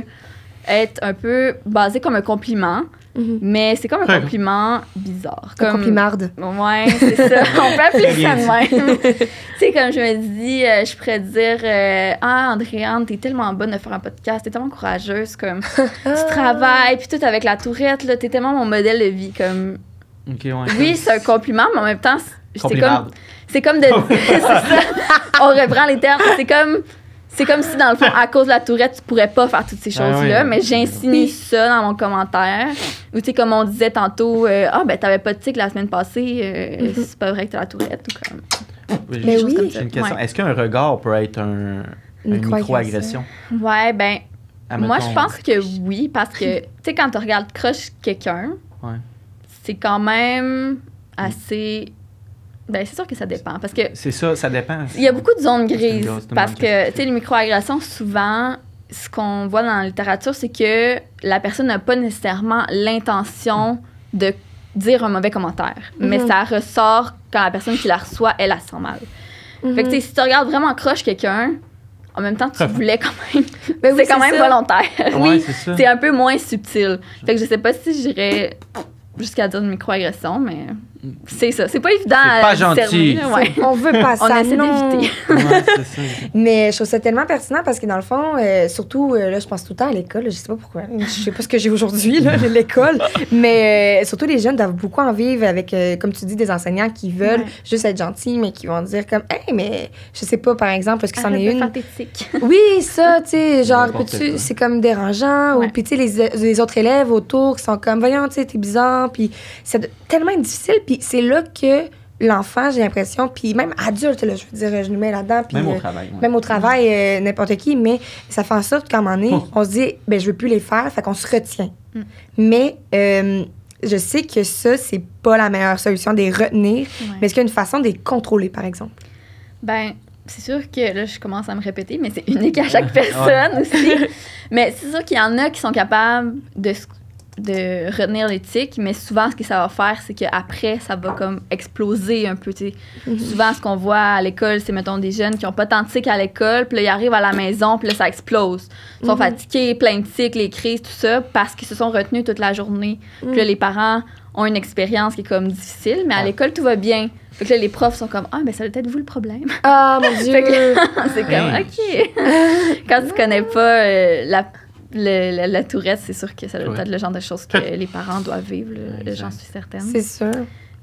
être un peu basé comme un compliment, Mhm. mais c'est comme un compliment bizarre. Un Comme, complimarde. Ouais, c'est ça. On peut appeler ça de même. tu sais, comme je me dis, euh, je pourrais dire euh, Ah, Andréane, t'es tellement bonne de faire un podcast, t'es tellement courageuse, comme tu Ah. travailles, puis tout avec la tourette, là, t'es tellement mon modèle de vie. Comme, Ok, ouais. oui, c'est un compliment, mais en même temps, c'est- comme, c'est comme de. c'est ça. On reprend les termes. C'est comme. C'est comme si, dans le fond, à cause de la tourette, tu pourrais pas faire toutes ces Ah choses-là, mais j'insinue ça dans mon commentaire. Ou, tu sais, comme on disait tantôt, euh, ah, ben, t'avais pas de tic la semaine passée, euh, Mhm. c'est pas vrai que t'as la tourette, ou comme. Oui, Mais j'ai- oui. J'ai une question. Ouais. Est-ce qu'un regard peut être un, Une microagression? Ouais, ben, moi, je pense que oui, parce que, tu sais, quand tu regardes croche quelqu'un, Ouais. c'est quand même assez. Ben, c'est sûr que ça dépend. Parce que C'est ça, ça dépend. il y a beaucoup de zones grises. grosse- Parce que, tu sais, les microagressions, souvent, ce qu'on voit dans la littérature, c'est que la personne n'a pas nécessairement l'intention de dire un mauvais commentaire. Mais Mhm. ça ressort quand la personne qui la reçoit, elle, elle se sent mal. Fait que, tu sais, si tu regardes vraiment croche quelqu'un, en même temps, tu voulais quand même. Ben oui, c'est quand même ça. volontaire. Ouais, oui, c'est ça. c'est un peu moins subtil. Fait que je sais pas si j'irais jusqu'à dire une microagression, mais c'est ça. C'est pas évident C'est pas discerner, gentil. ouais. On veut pas On ça, essaie non. d'éviter. Ouais, c'est ça. Mais je trouve ça tellement pertinent parce que dans le fond, euh, surtout, euh, là, je pense tout le temps à l'école. Je sais pas pourquoi. Je sais pas ce que j'ai aujourd'hui, là, l'école. Mais euh, surtout, les jeunes doivent beaucoup en vivre avec, euh, comme tu dis, des enseignants qui veulent Ouais. juste être gentils, mais qui vont dire comme, hey, mais je sais pas, par exemple, est-ce que c'en est une? Oui, ça, tu sais, genre, quoi. c'est comme dérangeant. Ouais. Ou puis, tu sais, les, les autres élèves autour qui sont comme, voyons, tu sais, t'es bizarre. Puis, c'est tellement difficile. Puis, c'est là que l'enfant, j'ai l'impression, puis même adulte, là, je veux dire, je nous mets là-dedans. Puis, Même au euh, travail. même au travail, euh, n'importe qui, mais ça fait en sorte qu'à un moment donné, Oh. on se dit, ben, je veux plus les faire, fait qu'on se retient. Mm. Mais euh, je sais que ça, c'est pas la meilleure solution de les retenir, Ouais. mais est-ce qu'il y a une façon de les contrôler, par exemple? Ben, c'est sûr que là, je commence à me répéter, mais c'est unique à chaque personne aussi. Mais c'est sûr qu'il y en a qui sont capables de, s- de retenir l'éthique, mais souvent, ce que ça va faire, c'est qu'après, ça va comme exploser un peu. tu sais. Mhm. Souvent, ce qu'on voit à l'école, c'est, mettons, des jeunes qui ont pas tant de tics à l'école, puis là, ils arrivent à la maison, puis là, ça explose. Ils sont Mhm. fatigués, plein de tics, les crises, tout ça, parce qu'ils se sont retenus toute la journée. Puis là, les parents ont une expérience qui est comme difficile, mais à Ouais. l'école, tout va bien. Fait que là, les profs sont comme Ah, ben ça doit être vous le problème. Ah, mon Dieu! Fait que- c'est comme. OK. Quand tu connais pas euh, la, le- la, la tourette, c'est sûr que ça doit Ouais. être le genre de choses que les parents doivent vivre, j'en suis certaine. c'est sûr.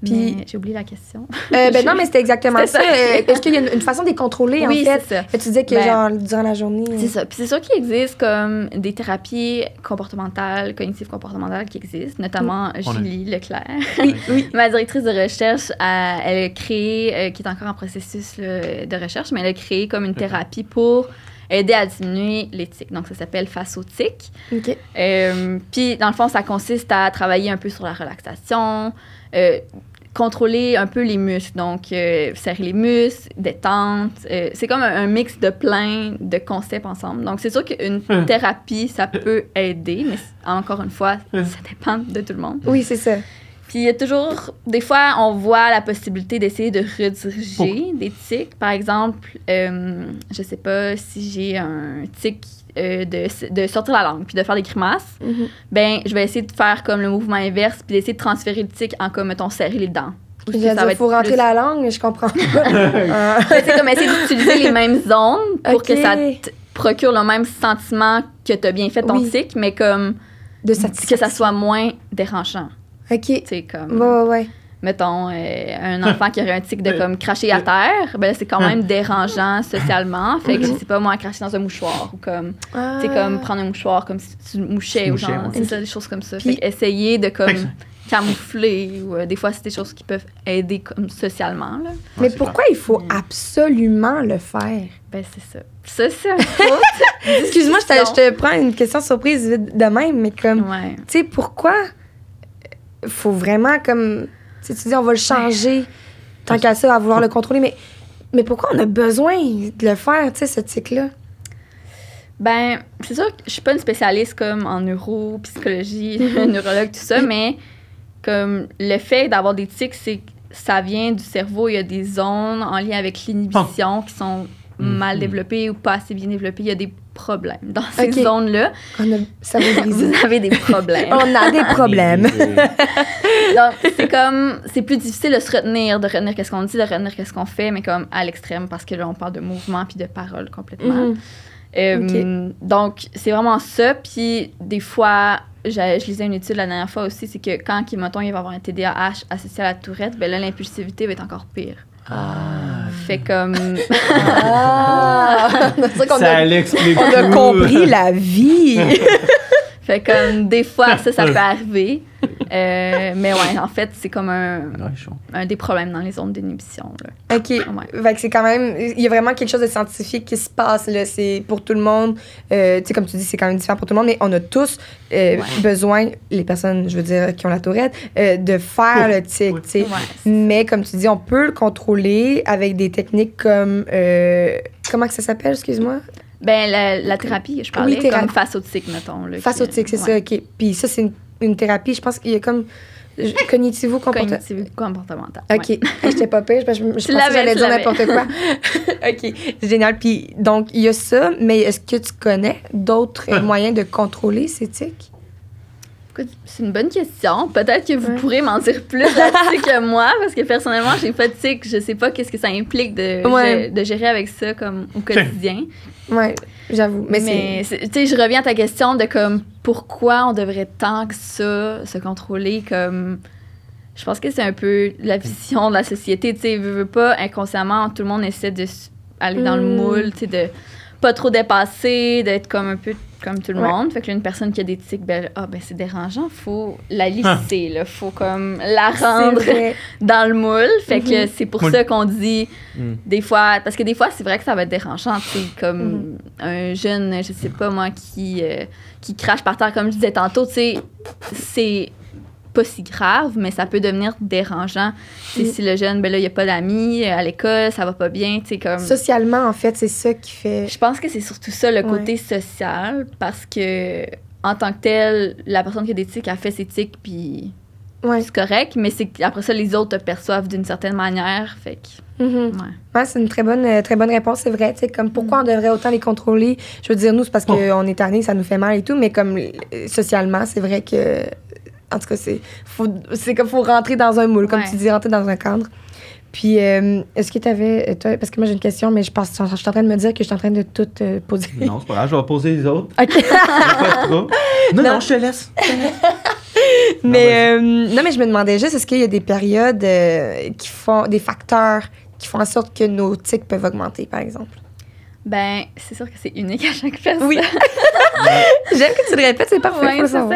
Puis- j'ai oublié la question. Euh, ben non, mais c'était exactement ça. ça. Euh, Est-ce qu'il y a une, une façon de les contrôler, oui, en fait? c'est ça. Tu disais que, Ben, genre, durant la journée... C'est ça. Puis c'est sûr qu'il existe comme des thérapies comportementales, cognitives comportementales qui existent, notamment Julie Leclerc. Oui, oui. Ma directrice de recherche, elle, elle a créé, euh, qui est encore en processus là, de recherche, mais elle a créé comme une thérapie pour aider à diminuer les tics. Donc, ça s'appelle Face aux tics. OK. Euh, Puis, dans le fond, ça consiste à travailler un peu sur la relaxation, euh, contrôler un peu les muscles. Donc, euh, serrer les muscles, détente. euh, c'est comme un, un mix de plein de concepts ensemble. Donc, c'est sûr qu'une Hum. thérapie, ça peut aider, mais encore une fois, Hum. ça dépend de tout le monde. Oui, c'est ça. Puis il y a toujours, des fois, on voit la possibilité d'essayer de rediriger des tics. Par exemple, euh, je sais pas si j'ai un tic euh, de, de sortir la langue puis de faire des grimaces, Mhm. ben je vais essayer de faire comme le mouvement inverse puis d'essayer de transférer le tic en comme mettons serrer les dents. Être faut rentrer plus- la langue, mais je comprends pas. C'est comme essayer d'utiliser les mêmes zones pour que ça te procure le même sentiment que tu as bien fait ton Oui. tic, mais comme De que ça soit moins dérangeant. OK. Tu sais, comme. Ouais, ouais, ouais. mettons, euh, un enfant qui aurait un tic de comme cracher à terre, ben c'est quand même dérangeant socialement. Fait que je sais pas, moi, cracher dans un mouchoir ou comme, tu sais, comme prendre un mouchoir comme si tu mouchais Tu ou mouchais, genre, ouais. c'est ça, des choses comme ça. Puis- fait que essayer de comme camoufler ou euh, des fois, c'est des choses qui peuvent aider comme socialement, là. Mais Ouais, c'est pourquoi il faut Mm. absolument le faire? Ben, c'est ça. Ça, c'est Excuse-moi, je je te prends une question surprise vite de même, mais comme, Ouais. tu sais, pourquoi faut vraiment comme, tu sais, tu dis on va le changer, tant qu'à ça, à vouloir le contrôler, mais, mais pourquoi on a besoin de le faire, tu sais, ce tic-là? Ben, c'est sûr que je suis pas une spécialiste comme en neuro, psychologie, neurologue, tout ça, mais comme le fait d'avoir des tics, c'est que ça vient du cerveau. Il y a des zones en lien avec l'inhibition qui sont mal Mhm. développées ou pas assez bien développées. Il y a des problèmes dans ces Ok. zones-là. On a, ça va Vous avez des problèmes. on a des problèmes. Donc, c'est comme, c'est plus difficile de se retenir, de retenir qu'est-ce qu'on dit, de retenir qu'est-ce qu'on fait, mais comme à l'extrême, parce que là, on parle de mouvement puis de parole complètement. Mhm. Euh, Donc, c'est vraiment ça. Puis, des fois, je, je lisais une étude la dernière fois aussi, c'est que quand, mettons, il va avoir un TDAH associé à la tourette, ben là, l'impulsivité va être encore pire. Ah. Fait comme... Ah! c'est vrai qu'on Ça a, l'explique on a compris la vie. fait comme, des fois, ça, ça peut arriver. Euh, mais ouais, en fait, c'est comme un, un des problèmes dans les zones d'inhibition. là. OK. Ouais. Fait que c'est quand même. Il y a vraiment quelque chose de scientifique qui se passe, là. C'est pour tout le monde. Euh, tu sais, comme tu dis, c'est quand même différent pour tout le monde, mais on a tous euh, Ouais. besoin, les personnes, je veux dire, qui ont la tourette, euh, de faire le tic, Oui. tu sais. Ouais. Mais comme tu dis, on peut le contrôler avec des techniques comme. euh, comment que ça s'appelle, excuse-moi? Ben, la, la thérapie, je parlais, Oui, thérapie. comme face au tic, mettons. Là, Face qui- au tic, c'est ouais. ça, OK. Puis ça, c'est une, une thérapie, je pense qu'il y a comme. Cognitivo-comportemental. Cognitive comportemental. OK. Hey, J'étais pas pire, je, je pensais que l'avais, j'allais tu dire n'importe quoi. OK. Génial. Puis, donc, il y a ça, mais est-ce que tu connais d'autres euh, moyens de contrôler ces tics? Écoute, C'est une bonne question. Peut-être que vous Ouais. pourrez m'en dire plus là-dessus que moi, parce que personnellement, j'ai pas de tic. Je sais pas qu'est-ce que ça implique de, Ouais. de gérer avec ça comme au quotidien. Ouais, j'avoue. Mais, Mais, c'est. c'est- tu sais, je reviens à ta question de comme pourquoi on devrait tant que ça se contrôler comme. Je pense que c'est un peu la vision de la société. Tu sais, veux, veux pas, inconsciemment, tout le monde essaie de aller dans le Mm. moule, tu sais, de pas trop dépasser, d'être comme un peu comme tout le Ouais. monde. Fait que là, une personne qui a des tics, ben, ah, ben c'est dérangeant, faut la lisser, là. Faut comme la rendre dans le moule. Fait que Mhm. c'est pour Moule. ça qu'on dit Mm. des fois, parce que des fois, c'est vrai que ça va être dérangeant, tu sais, comme Mhm. un jeune, je sais pas moi, qui, euh, qui crache par terre, comme je disais tantôt, tu sais, c'est pas si grave, mais ça peut devenir dérangeant. Si le jeune, ben là, il a pas d'amis à l'école, ça va pas bien, tu sais, comme... Socialement, en fait, c'est ça qui fait. Je pense que c'est surtout ça, le Ouais. côté social, parce que en tant que tel, la personne qui a des tics, a fait ses tics, puis Ouais. c'est correct, mais c'est après ça, les autres te perçoivent d'une certaine manière, fait que, Mhm. ouais. Ouais, c'est une très bonne, euh, très bonne réponse, c'est vrai. Comme pourquoi on devrait autant les contrôler? Je veux dire, nous, c'est parce qu'on est tanné, ça nous fait mal et tout, mais comme euh, socialement, c'est vrai que. En tout cas, c'est faut, c'est comme faut rentrer dans un moule, comme Ouais. tu dis, rentrer dans un cadre. Puis, euh, est-ce que tu avais. Toi, parce que moi, j'ai une question, mais je pense je suis en train de me dire que je suis en train de tout euh, poser. Non, c'est pas grave, je vais poser les autres. OK. Non, Non. non, je te laisse. mais, euh, non, mais je me demandais juste, est-ce qu'il y a des périodes euh, qui font. des facteurs qui font en sorte que nos tics peuvent augmenter, par exemple? Ben, c'est sûr que c'est unique à chaque personne. Oui. J'aime que tu le répètes, c'est parfait. Le c'est ça.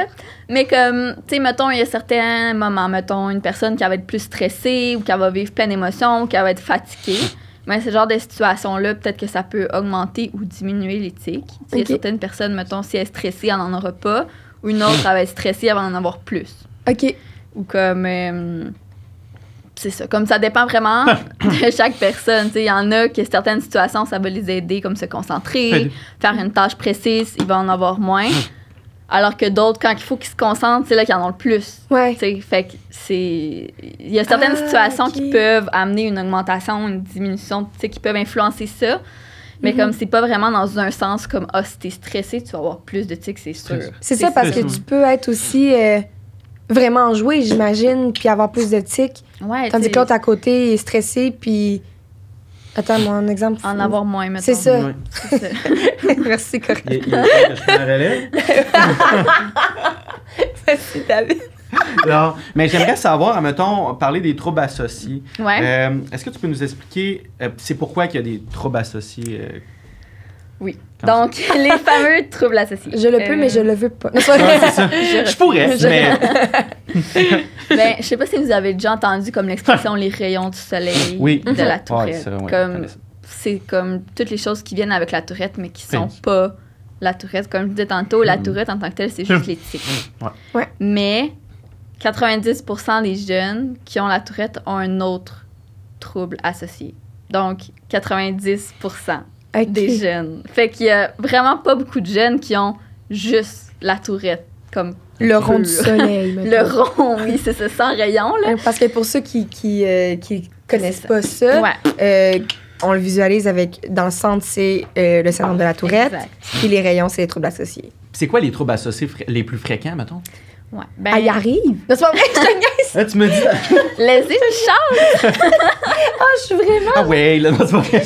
Mais comme, tu sais, mettons, il y a certains moments, mettons, une personne qui va être plus stressée ou qui va vivre plein d'émotions ou qui va être fatiguée. Mais ce genre de situation-là, peut-être que ça peut augmenter ou diminuer sais, Il y a certaines personnes, mettons, si elle est stressée, elle n'en aura pas. Ou une autre, elle va être stressée, elle va en avoir plus. OK. Ou comme. euh, c'est ça. Comme ça dépend vraiment de chaque personne. Tu sais, Il y en a que certaines situations, ça va les aider, comme se concentrer, faire une tâche précise, ils vont en avoir moins. Alors que d'autres, quand il faut qu'ils se concentrent, c'est là qu'ils en ont le plus. Ouais. Tu sais, fait que c'est. Il y a certaines Ah, situations qui peuvent amener une augmentation, une diminution, tu sais, qui peuvent influencer ça. Mais Mhm. comme c'est pas vraiment dans un sens comme, ah, si t'es stressé, tu vas avoir plus de tics, c'est sûr. C'est ça, parce que tu peux être aussi euh, vraiment enjoué, j'imagine, puis avoir plus de tics. Ouais, Tandis que l'autre à côté est stressé, puis. Attends, moi, un exemple. en avoir moins, mettons. C'est ça. Ça. Merci, correct. Il, il est temps que je relève. Merci, David. Non, mais j'aimerais savoir, mettons, parler des troubles associés. Ouais. Euh, Est-ce que tu peux nous expliquer, euh, c'est pourquoi qu'il y a des troubles associés? euh, Oui. Donc, les fameux troubles associés. Je le peux, Euh, mais je le veux pas. Ouais, ça. Je- Je pourrais, je- mais Ben, je sais pas si vous avez déjà entendu comme l'expression les rayons du soleil Oui. de la tourette. comme c'est comme toutes les choses qui viennent avec la tourette mais qui sont Oui. pas la tourette. Comme je disais tantôt, la Mm. tourette en tant que telle, c'est juste les tics. Ouais. Ouais. Mais 90% des jeunes qui ont la tourette ont un autre trouble associé. Donc 90% Ok. des jeunes. Fait qu'il y a vraiment pas beaucoup de jeunes qui ont juste la tourette comme Le rond du soleil. le rond, oui, c'est ça, sans rayon, là. Ouais, Parce que pour ceux qui, qui, euh, qui connaissent ça. pas ça, Ouais, euh, on le visualise avec. Dans le centre, c'est euh, le syndrome de la tourette. exact. Puis les rayons, c'est les troubles associés. c'est quoi les troubles associés fr- les plus fréquents, mettons? Ouais. Ben, Ah, il arrive? Non, c'est pas vrai, je te niaise. Ah, tu me dis. laissez une chance. Ah, je suis vraiment. Ah ouais, là, non, c'est pas vrai.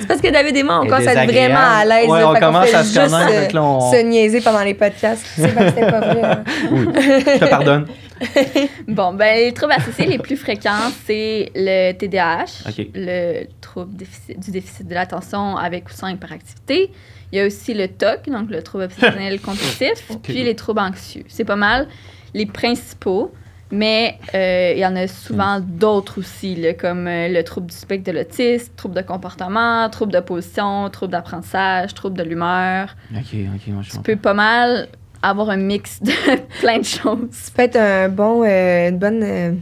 C'est parce que David et moi, on commence à être vraiment à l'aise. Ouais, on commence à se juste, connaître, euh, on- se niaiser pendant les podcasts. C'est pas, vrai. hein. Oui, je te pardonne. Bon, ben, les troubles associés les plus fréquents, c'est le TDAH, le trouble déficit- du déficit de l'attention avec ou sans hyperactivité. Il y a aussi le TOC, donc le trouble obsessionnel compulsif, puis les troubles anxieux. C'est pas mal les principaux, mais euh, il y en a souvent d'autres aussi, là, comme euh, le trouble du spectre de l'autisme, trouble de comportement, trouble de position, trouble d'apprentissage, trouble de l'humeur. Ok, ok, moi je Tu peux pas mal avoir un mix de plein de choses. Ça peut être un bon, euh, une bonne, euh,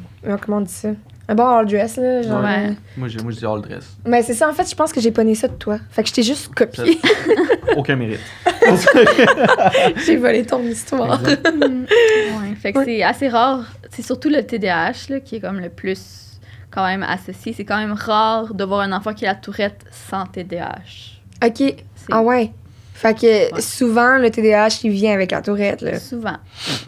comment on dit ça? Un bon all dress, là. Genre, Ouais. euh, Moi, je, moi, je dis all dress. Mais c'est ça, en fait, je pense que j'ai poney ça de toi. Fait que je t'ai juste copié. Aucun mérite. j'ai volé ton histoire. Ouais, fait que Ouais. c'est assez rare. C'est surtout le TDAH là, qui est comme le plus quand même associé. C'est quand même rare de voir un enfant qui a la tourette sans TDAH. OK. C'est Ah ouais. Fait que Ouais. souvent, le TDAH, il vient avec la tourette, là. souvent.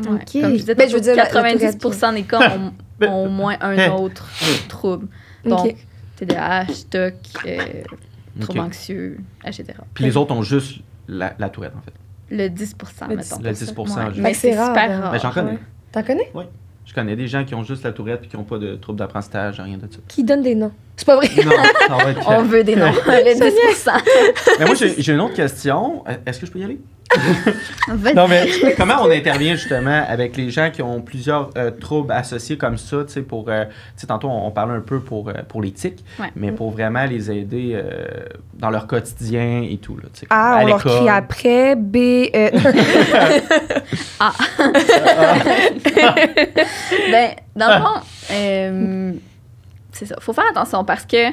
Ouais. Ok. Comme je disais, Ben, je veux dire, la- la 90% des cas ont, ont au moins un autre trouble. Donc, OK. TDAH, TOC, euh, trouble Ok. anxieux, etc. Puis les autres ont juste la, la tourette, en fait. Le 10 Le mettons. Le 10 Ouais. juste. Mais c'est c'est rare, super hein. rare. Ben, j'en connais. ouais. T'en connais? Je connais des gens qui ont juste la tourette puis qui n'ont pas de trouble d'apprentissage, rien de ça. Qui donne des noms? C'est pas vrai. Non, ça va être On veut des noms. le 10% Mais moi, j'ai j'ai une autre question. Euh, Est-ce que je peux y aller? Non, mais comment on intervient justement avec les gens qui ont plusieurs euh, troubles associés comme ça, tu sais, pour, euh, tu sais, tantôt on, on parlait un peu pour, euh, pour les tics, Ouais. mais pour vraiment les aider euh, dans leur quotidien et tout, là, tu sais, A, à on leur l'école. crie après. B, euh, Ben, dans le fond, euh, c'est ça. faut faire attention parce que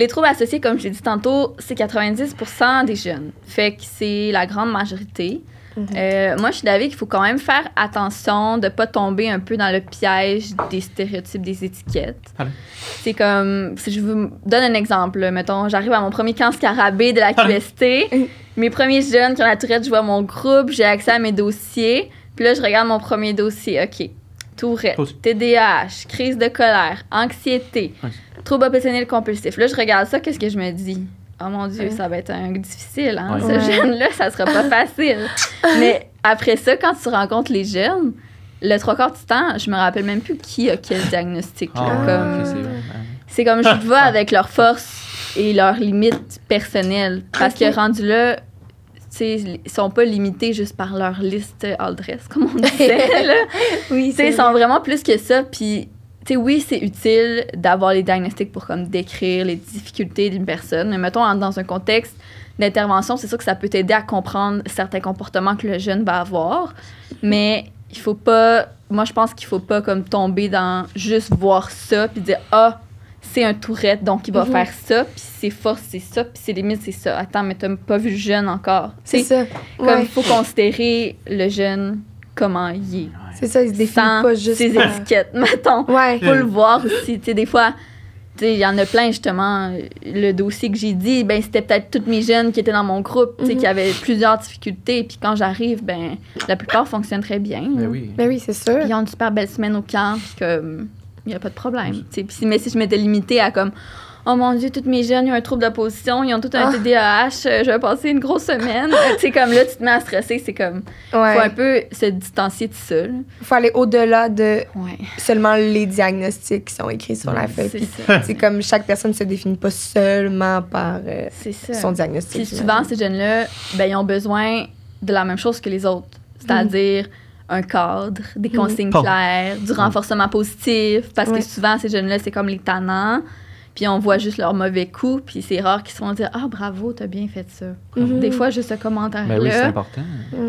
les troubles associés, comme je l'ai dit tantôt, c'est 90% des jeunes. Fait que c'est la grande majorité. Mhm. Euh, moi, je suis d'avis qu'il faut quand même faire attention de pas tomber un peu dans le piège des stéréotypes, des étiquettes. Allez. C'est comme, si je vous donne un exemple, mettons, j'arrive à mon premier camp scarabée de la. QST, mes premiers jeunes qui ont la tourette, je vois mon groupe, j'ai accès à mes dossiers, puis là, je regarde mon premier dossier, OK. Tourette. TDAH, crise de colère, anxiété, Ouais. trouble obsessionnel compulsif. Là, je regarde ça, qu'est-ce que je me dis? Oh mon Dieu, Ouais. ça va être un difficile, hein? Ouais. Ce Ouais. jeune-là, ça sera pas facile. Mais après ça, quand tu rencontres les jeunes, le trois quarts du temps, je me rappelle même plus qui a quel diagnostic. là. Ah, Comme- ok, c'est comme je vois avec leurs forces et leurs limites personnelles. Parce que rendu là, ils sont pas limités juste par leur liste all dress, comme on disait. là. oui, ils sont vraiment plus que ça. Puis, oui, c'est utile d'avoir les diagnostics pour comme décrire les difficultés d'une personne. Mais mettons, dans un contexte d'intervention, c'est sûr que ça peut t'aider à comprendre certains comportements que le jeune va avoir. Mais il faut pas. Moi, je pense qu'il faut pas comme tomber dans juste voir ça puis dire ah c'est un tourette donc il va Mhm. faire ça puis ses forces c'est ça puis ses limites c'est ça. Attends mais t'as pas vu le jeune encore. C'est ça. Comme Ouais. il faut considérer le jeune comment il est. C'est ça, il se définit Sans pas juste ses par- étiquettes, mettons. Ouais. faut le voir aussi. Tu sais, des fois, tu sais, il y en a plein, justement. Le dossier que j'ai dit, ben, c'était peut-être tous mes jeunes qui étaient dans mon groupe, tu sais, Mhm. qui avaient plusieurs difficultés. Puis quand j'arrive, ben, la plupart fonctionnent très bien. Ben oui. Ben oui, c'est sûr. Ils ont une super belle semaine au camp, puis comme, il n'y a pas de problème. mais si je m'étais limitée à comme, oh mon Dieu, tous mes jeunes, ils ont un trouble d'opposition, ils ont tous un Ah. TDAH, euh, je vais passer une grosse semaine. Sais, comme là, tu te mets à stresser, c'est comme, Ouais. faut un peu se distancier de ça. là. faut aller au-delà de Ouais, seulement les diagnostics qui sont écrits sur la feuille. c'est. C'est comme chaque personne se définit pas seulement par euh, C'est ça. son diagnostic. Puis souvent, ces jeunes-là, ben, ils ont besoin de la même chose que les autres. C'est-à-dire un cadre, des Mhm. consignes claires, du renforcement positif. Parce Ouais. que souvent, ces jeunes-là, c'est comme les tannants. Puis on voit juste leurs mauvais coups. Puis c'est rare qu'ils se font dire Ah, bravo, t'as bien fait ça. Mhm. Des fois, juste ce commentaire-là, Ben oui, important.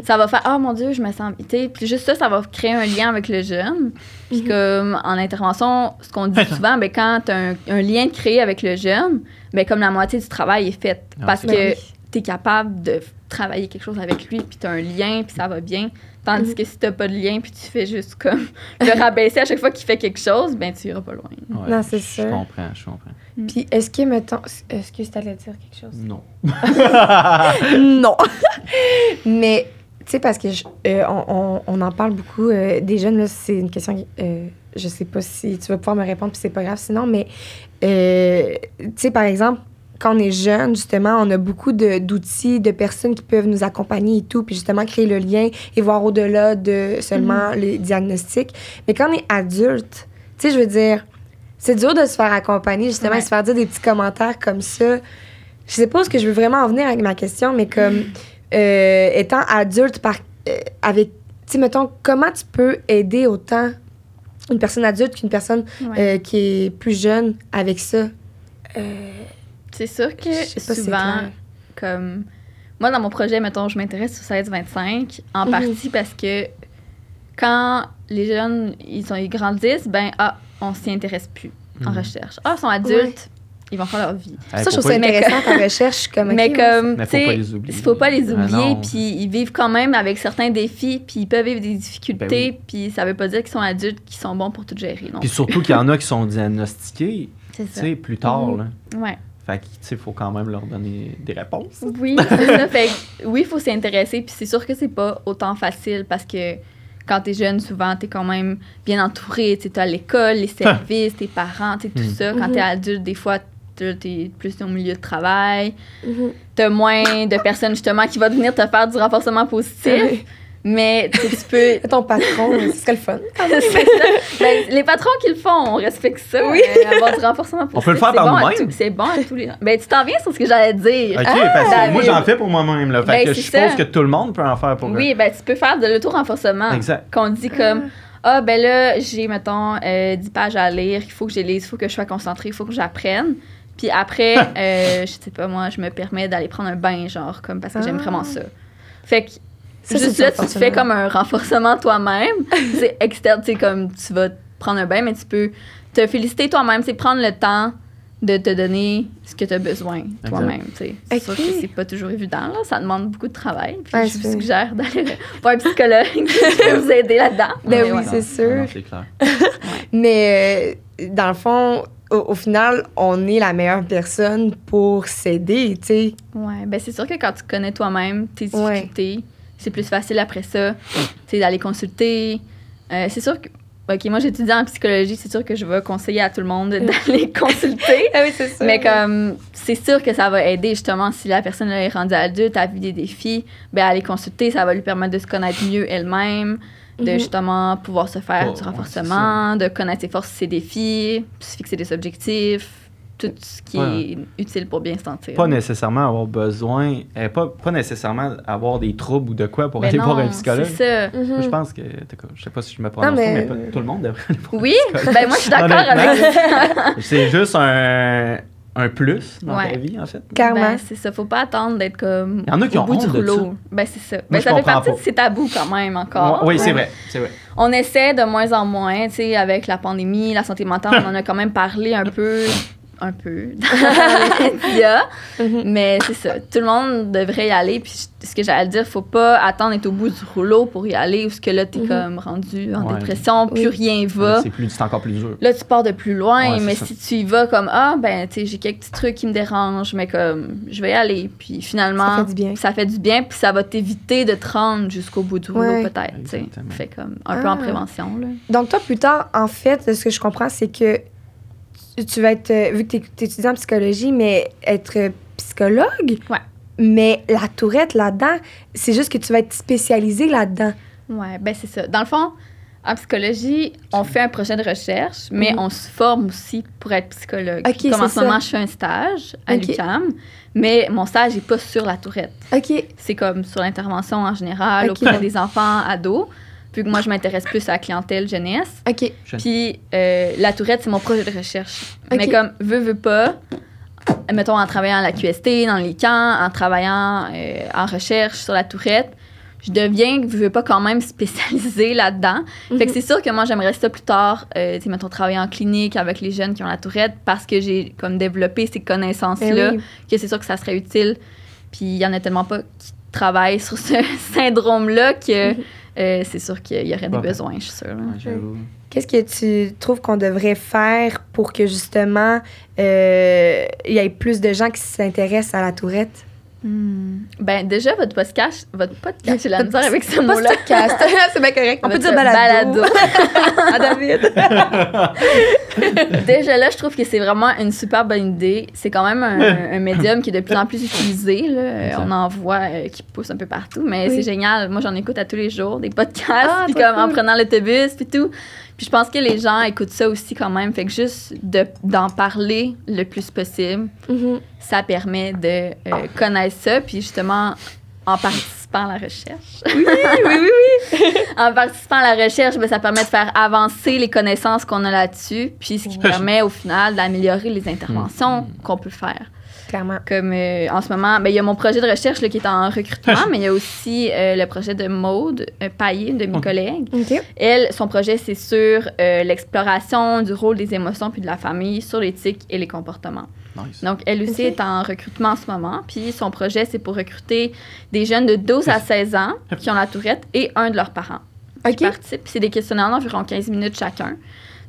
ça va faire Ah, mon Dieu, je me sens. tu sais, Puis juste ça, ça va créer un lien avec le jeune. Puis Mhm. comme en intervention, ce qu'on dit souvent, ben, quand tu as un, un lien de créer avec le jeune, ben, comme la moitié du travail est fait. Ah, parce que. Tu es capable de travailler quelque chose avec lui, puis tu as un lien, puis ça va bien. Tandis Mhm. que si tu pas de lien, puis tu fais juste comme le rabaisser à chaque fois qu'il fait quelque chose, ben tu iras pas loin. Ouais, Non, c'est Je sûr. comprends, je comprends. Puis est-ce que, mettons. Est-ce que tu allais dire quelque chose? Non. non. Mais, tu sais, parce que je- euh, on, on- on en parle beaucoup euh, des jeunes, là, c'est une question, euh, je sais pas si tu vas pouvoir me répondre, puis c'est pas grave sinon, mais, euh, tu sais, par exemple, quand on est jeune, justement, on a beaucoup d'outils, de, personnes qui peuvent nous accompagner et tout, puis justement créer le lien et voir au-delà de seulement les diagnostics. Mais quand on est adulte, tu sais, je veux dire, c'est dur de se faire accompagner, justement, Ouais. et se faire dire des petits commentaires comme ça. Je sais pas où ce que je veux vraiment en venir avec ma question, mais comme euh, étant adulte, par, euh, avec, tu sais, mettons, comment tu peux aider autant une personne adulte qu'une personne Ouais. euh, qui est plus jeune avec ça? Euh, c'est sûr que souvent, comme moi dans mon projet, mettons, je m'intéresse au 16-25, en Mhm. partie parce que quand les jeunes ils, sont, ils grandissent, ben ah, on s'y intéresse plus en Mhm. recherche. Ah, ils sont adultes, ils vont faire leur vie. Ça, je trouve ça intéressant ta recherche. Comme, mais ok, comme, Mais tu faut pas sais, les oublier. il faut pas les Ah oublier, puis ils vivent quand même avec certains défis, puis ils peuvent vivre des difficultés, Ben puis ça veut pas dire qu'ils sont adultes, qu'ils sont bons pour tout gérer. Non. Puis surtout qu'il y en a qui sont diagnostiqués, C'est tu ça. sais, plus tard, Mhm. là. Ouais. Fait que, tu sais, faut quand même leur donner des réponses. Oui, c'est ça. Fait que, oui, il faut s'intéresser, puis c'est sûr que c'est pas autant facile parce que quand t'es jeune, souvent, t'es quand même bien entouré. Tu as l'école, les services, tes parents, tu sais, tout Mhm. ça. Quand Mhm. t'es adulte, des fois, t'es plus au milieu de travail. Mhm. T'as moins de personnes, justement, qui vont venir te faire du renforcement positif. Mais tu peux. Ton patron, ce serait le fun. Ça. Ben, les patrons qui le font, on respecte ça. Oui. euh, avoir du renforcement positif. On peut le faire par bon nous-mêmes. C'est bon à tous les gens. Ben, tu t'en viens sur ce que j'allais dire. OK, parce que David. moi, j'en fais pour moi-même, là. Fait Ben, que je suppose ça. que tout le monde peut en faire pour eux. Oui, ben tu peux faire de l'auto-renforcement. Exact. Qu'on dit comme Ah, ben là, j'ai, mettons, euh, 10 pages à lire, il faut que je les lise, il faut que je sois concentrée, il faut que j'apprenne. Puis après, euh, je sais pas, moi, je me permets d'aller prendre un bain, genre, comme parce que j'aime Ah. vraiment ça. Fait que Ça, juste c'est là, tu te fais comme un renforcement toi-même. c'est externe, tu sais, comme tu vas prendre un bain, mais tu peux te féliciter toi-même, c'est prendre le temps de te donner ce que tu as besoin toi-même. tu sais. C'est sûr que c'est pas toujours évident, là. ça demande beaucoup de travail. Puis Ouais, je vous c'est- suggère d'aller voir un psychologue qui peut vous aider là-dedans. Ben Mais oui, ouais. c'est sûr. Non, c'est clair. Mais euh, dans le fond, au, au final, on est la meilleure personne pour s'aider, tu sais. Ouais, ben c'est sûr que quand tu connais toi-même tes Ouais. C'est plus facile après ça, tu sais, d'aller consulter. Euh, c'est sûr que, ok, moi j'étudie en psychologie, c'est sûr que je vais conseiller à tout le monde d'aller consulter. Ah oui, c'est ça. Mais comme, c'est sûr que ça va aider justement si la personne là, est rendue adulte, a vu des défis, ben aller consulter, ça va lui permettre de se connaître mieux elle-même, de Mhm. justement pouvoir se faire Oh, du ouais, renforcement, de connaître ses forces, ses défis, se fixer des objectifs, tout ce qui Ouais. est utile pour bien se sentir. Pas nécessairement avoir besoin, euh, pas, pas nécessairement avoir des troubles ou de quoi pour Ben aller non, voir un psychologue. C'est ça. Mhm. Moi, je pense que, je sais pas si je me prononce mais- mais pas- tout le monde devrait aller voir un Oui, ben moi je suis d'accord avec ça. C'est juste un. un plus dans Ouais. ta vie, en fait. Clairement. Ben, c'est ça. Faut pas attendre d'être comme. Il y en a qui au ont bout honte de rouleau. ça. Ben, c'est ça. Moi, Ben, je ça fait partie pas. de ces tabous quand même encore. oui, c'est Ouais. vrai, c'est vrai. On essaie de moins en moins, tu sais, avec la pandémie, la santé mentale, on en a quand même parlé un peu, un peu dans les médias. Mais c'est ça, tout le monde devrait y aller. Puis ce que j'allais dire, faut pas attendre d'être au bout du rouleau pour y aller, ou ce que là, t'es Mhm. comme rendu en Ouais. dépression, plus Oui. rien va. C'est encore plus dur. Là, tu pars de plus loin, Ouais, mais ça. si tu y vas comme Ah, ben, tu sais, j'ai quelques petits trucs qui me dérangent, mais comme, je vais y aller. Puis finalement, Ça fait du bien. ça fait du bien, puis ça va t'éviter de te rendre jusqu'au bout du rouleau, Ouais. peut-être. Fait comme un peu en Ah. prévention, là. Donc, toi, plus tard, en fait, ce que je comprends, c'est que tu- vas être, euh, vu que tu es, étudiant en psychologie, mais être euh, psychologue? Ouais. Mais la tourette là-dedans, c'est juste que tu vas être spécialisé là-dedans. Ouais, ben c'est ça. Dans le fond, en psychologie, on fait un projet de recherche, mais Mhm. on se forme aussi pour être psychologue. Comme en ce moment, je fais un stage à Ok. l'UQAM, mais mon stage n'est pas sur la tourette. OK. C'est comme sur l'intervention en général Ok. auprès des enfants, ados, vu que moi, je m'intéresse plus à la clientèle jeunesse. OK. Puis euh, la tourette, c'est mon projet de recherche. Mais comme, veux, veux pas, mettons en travaillant à la QST, dans les camps, en travaillant euh, en recherche sur la tourette, je deviens, veux, veux pas, quand même spécialisée là-dedans. Fait que c'est sûr que moi, j'aimerais ça plus tard, euh, tu sais, mettons, travailler en clinique avec les jeunes qui ont la tourette parce que j'ai comme développé ces connaissances-là, oui. que c'est sûr que ça serait utile. Puis il y en a tellement pas qui travaillent sur ce syndrome-là que euh, c'est sûr qu'il y aurait des Ouais. besoins, je suis sûre. Ouais. Qu'est-ce que tu trouves qu'on devrait faire pour que justement euh, il y ait plus de gens qui s'intéressent à la tourette? Hmm. Ben déjà, votre podcast, votre podcast, j'ai la misère avec ce mot-là. podcast. c'est bien correct. On peut dire balado. à David. Déjà là, je trouve que c'est vraiment une super bonne idée. C'est quand même un, un médium qui est de plus en plus utilisé. Là. On en voit euh, qui pousse un peu partout, mais Oui. c'est génial. Moi, j'en écoute à tous les jours, des podcasts, Ah, puis comme en prenant l'autobus, puis tout. Puis je pense que les gens écoutent ça aussi quand même. Fait que juste de- d'en parler le plus possible, Mhm. ça permet de euh, connaître ça, puis justement, en participant à la recherche. oui, oui, oui. en participant à la recherche, ben, ça permet de faire avancer les connaissances qu'on a là-dessus, puis ce qui permet au final d'améliorer les interventions Mm. qu'on peut faire. Clairement. Comme euh, en ce moment, ben, il y a mon projet de recherche là, qui est en recrutement, mais il y a aussi euh, le projet de Maude euh, Paillé, une de mes collègues. Elle, son projet, c'est sur euh, l'exploration du rôle des émotions puis de la famille sur l'éthique et les comportements. Nice. Donc, elle aussi est en recrutement en ce moment. Puis, son projet, c'est pour recruter des jeunes de 12 à 16 ans qui ont la tourette et un de leurs parents OK. qui participent. Puis C'est des questionnaires d'environ 15 minutes chacun.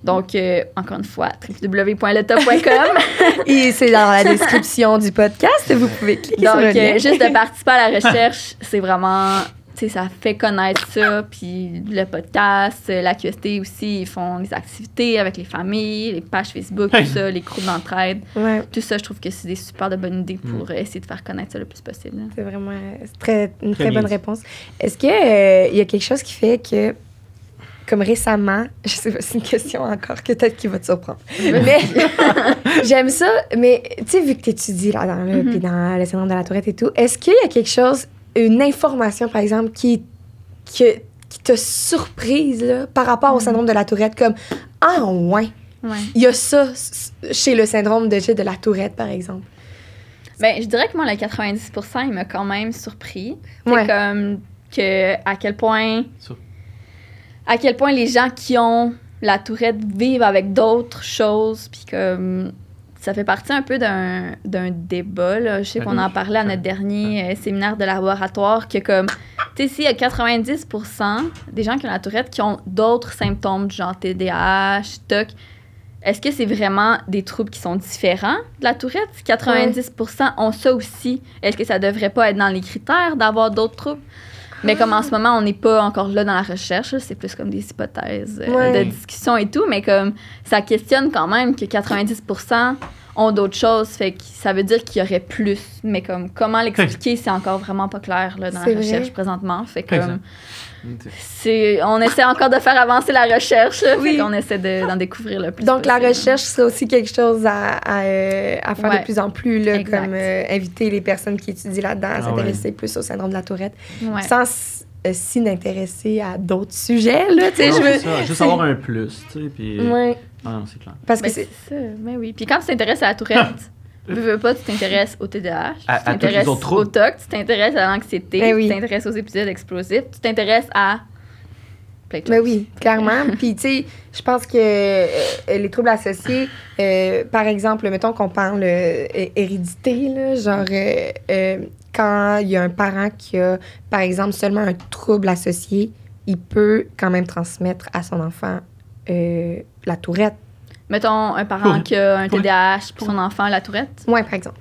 Donc, euh, encore une fois, www.letop.com. Et c'est dans la description du podcast. Vous pouvez cliquer sur Donc, le euh, lien. juste de participer à la recherche, c'est vraiment. Tu sais, ça fait connaître ça. Puis le podcast, euh, la QST aussi, ils font des activités avec les familles, les pages Facebook, tout ça, les groupes d'entraide. Ouais, Tout ça, je trouve que c'est des super de bonnes idées pour euh, essayer de faire connaître ça le plus possible. là. c'est vraiment très, une Très bonne réponse. Est-ce qu'il y a quelque chose qui fait que, comme récemment, je sais pas, c'est une question encore que peut-être qui va te surprendre. mais j'aime ça, mais tu sais, vu que tu étudies là, dans, le, Mhm. puis dans le syndrome de la tourette et tout, est-ce qu'il y a quelque chose, une information par exemple, qui, que- qui t'a surprise là, par rapport au syndrome de la tourette, comme Ah, ouais, Ouais. il y a ça chez le syndrome de, de la tourette, par exemple? Ben, je dirais que moi, le 90 il m'a quand même surpris. Ouais. C'est comme que à quel point Sur- à quel point les gens qui ont la tourette vivent avec d'autres choses puis comme ça fait partie un peu d'un d'un débat là. je sais qu'on en parlait à notre dernier euh, séminaire de laboratoire que comme tu sais s'il y a 90% des gens qui ont la tourette qui ont d'autres symptômes genre TDAH, TOC est-ce que c'est vraiment des troubles qui sont différents de la tourette? Si 90% ont ça aussi est-ce que ça devrait pas être dans les critères d'avoir d'autres troubles? Mais comme en ce moment, on n'est pas encore là dans la recherche, c'est plus comme des hypothèses euh, Ouais. de discussion et tout, mais comme ça questionne quand même que 90% ont d'autres choses, fait que ça veut dire qu'il y aurait plus. Mais comme comment l'expliquer, c'est encore vraiment pas clair là, dans la recherche vrai. présentement. Fait que c'est, on essaie encore de faire avancer la recherche, Oui. fait qu'on essaie de- d'en découvrir le plus. Donc, la recherche, c'est aussi quelque chose à, à, euh, à faire Ouais. de plus en plus, là, comme euh, inviter les personnes qui étudient là-dedans à Ah s'intéresser plus au syndrome de la tourette, Ouais. sans euh, s'y intéresser à d'autres sujets, là, Non, je veux... ça, juste avoir un plus, tu sais, puis... Ah non, c'est clair. parce que Ben, c'est... ça, mais oui. Puis quand tu t'intéresses à la tourette, Veux, veux pas, tu t'intéresses au TDAH, À- tu t'intéresses au TOC, tu t'intéresses à l'anxiété, Ben oui. tu t'intéresses aux épisodes explosifs, tu t'intéresses à plein de Ben oui, clairement. Puis, tu sais, je pense que euh, les troubles associés, euh, par exemple, mettons qu'on parle euh, hé- hérédité, là, genre, euh, quand il y a un parent qui a, par exemple, seulement un trouble associé, il peut quand même transmettre à son enfant euh, la tourette. Mettons un parent Oui. qui a un Oui. TDAH puis son enfant a la tourette? Ouais, par exemple.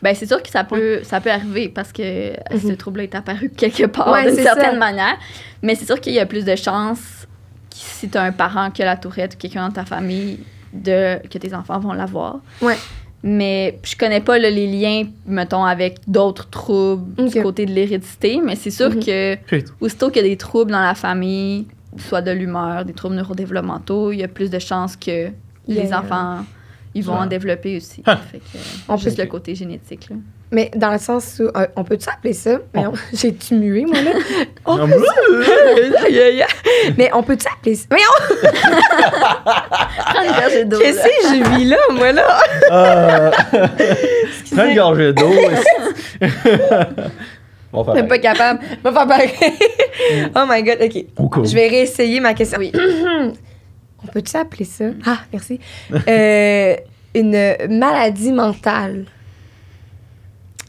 Ben c'est sûr que ça peut, ça peut arriver parce que euh, ce Mhm. trouble est apparu quelque part Ouais, d'une certaine ça. manière. Mais c'est sûr qu'il y a plus de chances que si tu as un parent qui a la tourette ou quelqu'un dans ta famille de, que tes enfants vont l'avoir. Ouais. Mais je connais pas là, les liens, mettons, avec d'autres troubles du côté de l'hérédité, mais c'est sûr Mhm. que Puis, aussitôt qu'il y a des troubles dans la famille, soit de l'humeur, des troubles neurodéveloppementaux, il y a plus de chances que les enfants ils vont en développer aussi. Ah. Fait que, On juste peut- le côté génétique. Là. Mais dans le sens où, euh, on peut-tu appeler ça? Mais on- J'ai-tu mué, moi, là? On peut. Mais on peut-tu appeler ça? Mais on... Prends une gorgée d'eau. Qu'est-ce là. que je vis là, moi, là? euh, Prends une gorgée d'eau. On va Je suis pas capable. Vais faire pareil. oh my God, OK. Je vais réessayer ma question. Oui. On peut-tu appeler ça? Ah, merci. Euh, une maladie mentale.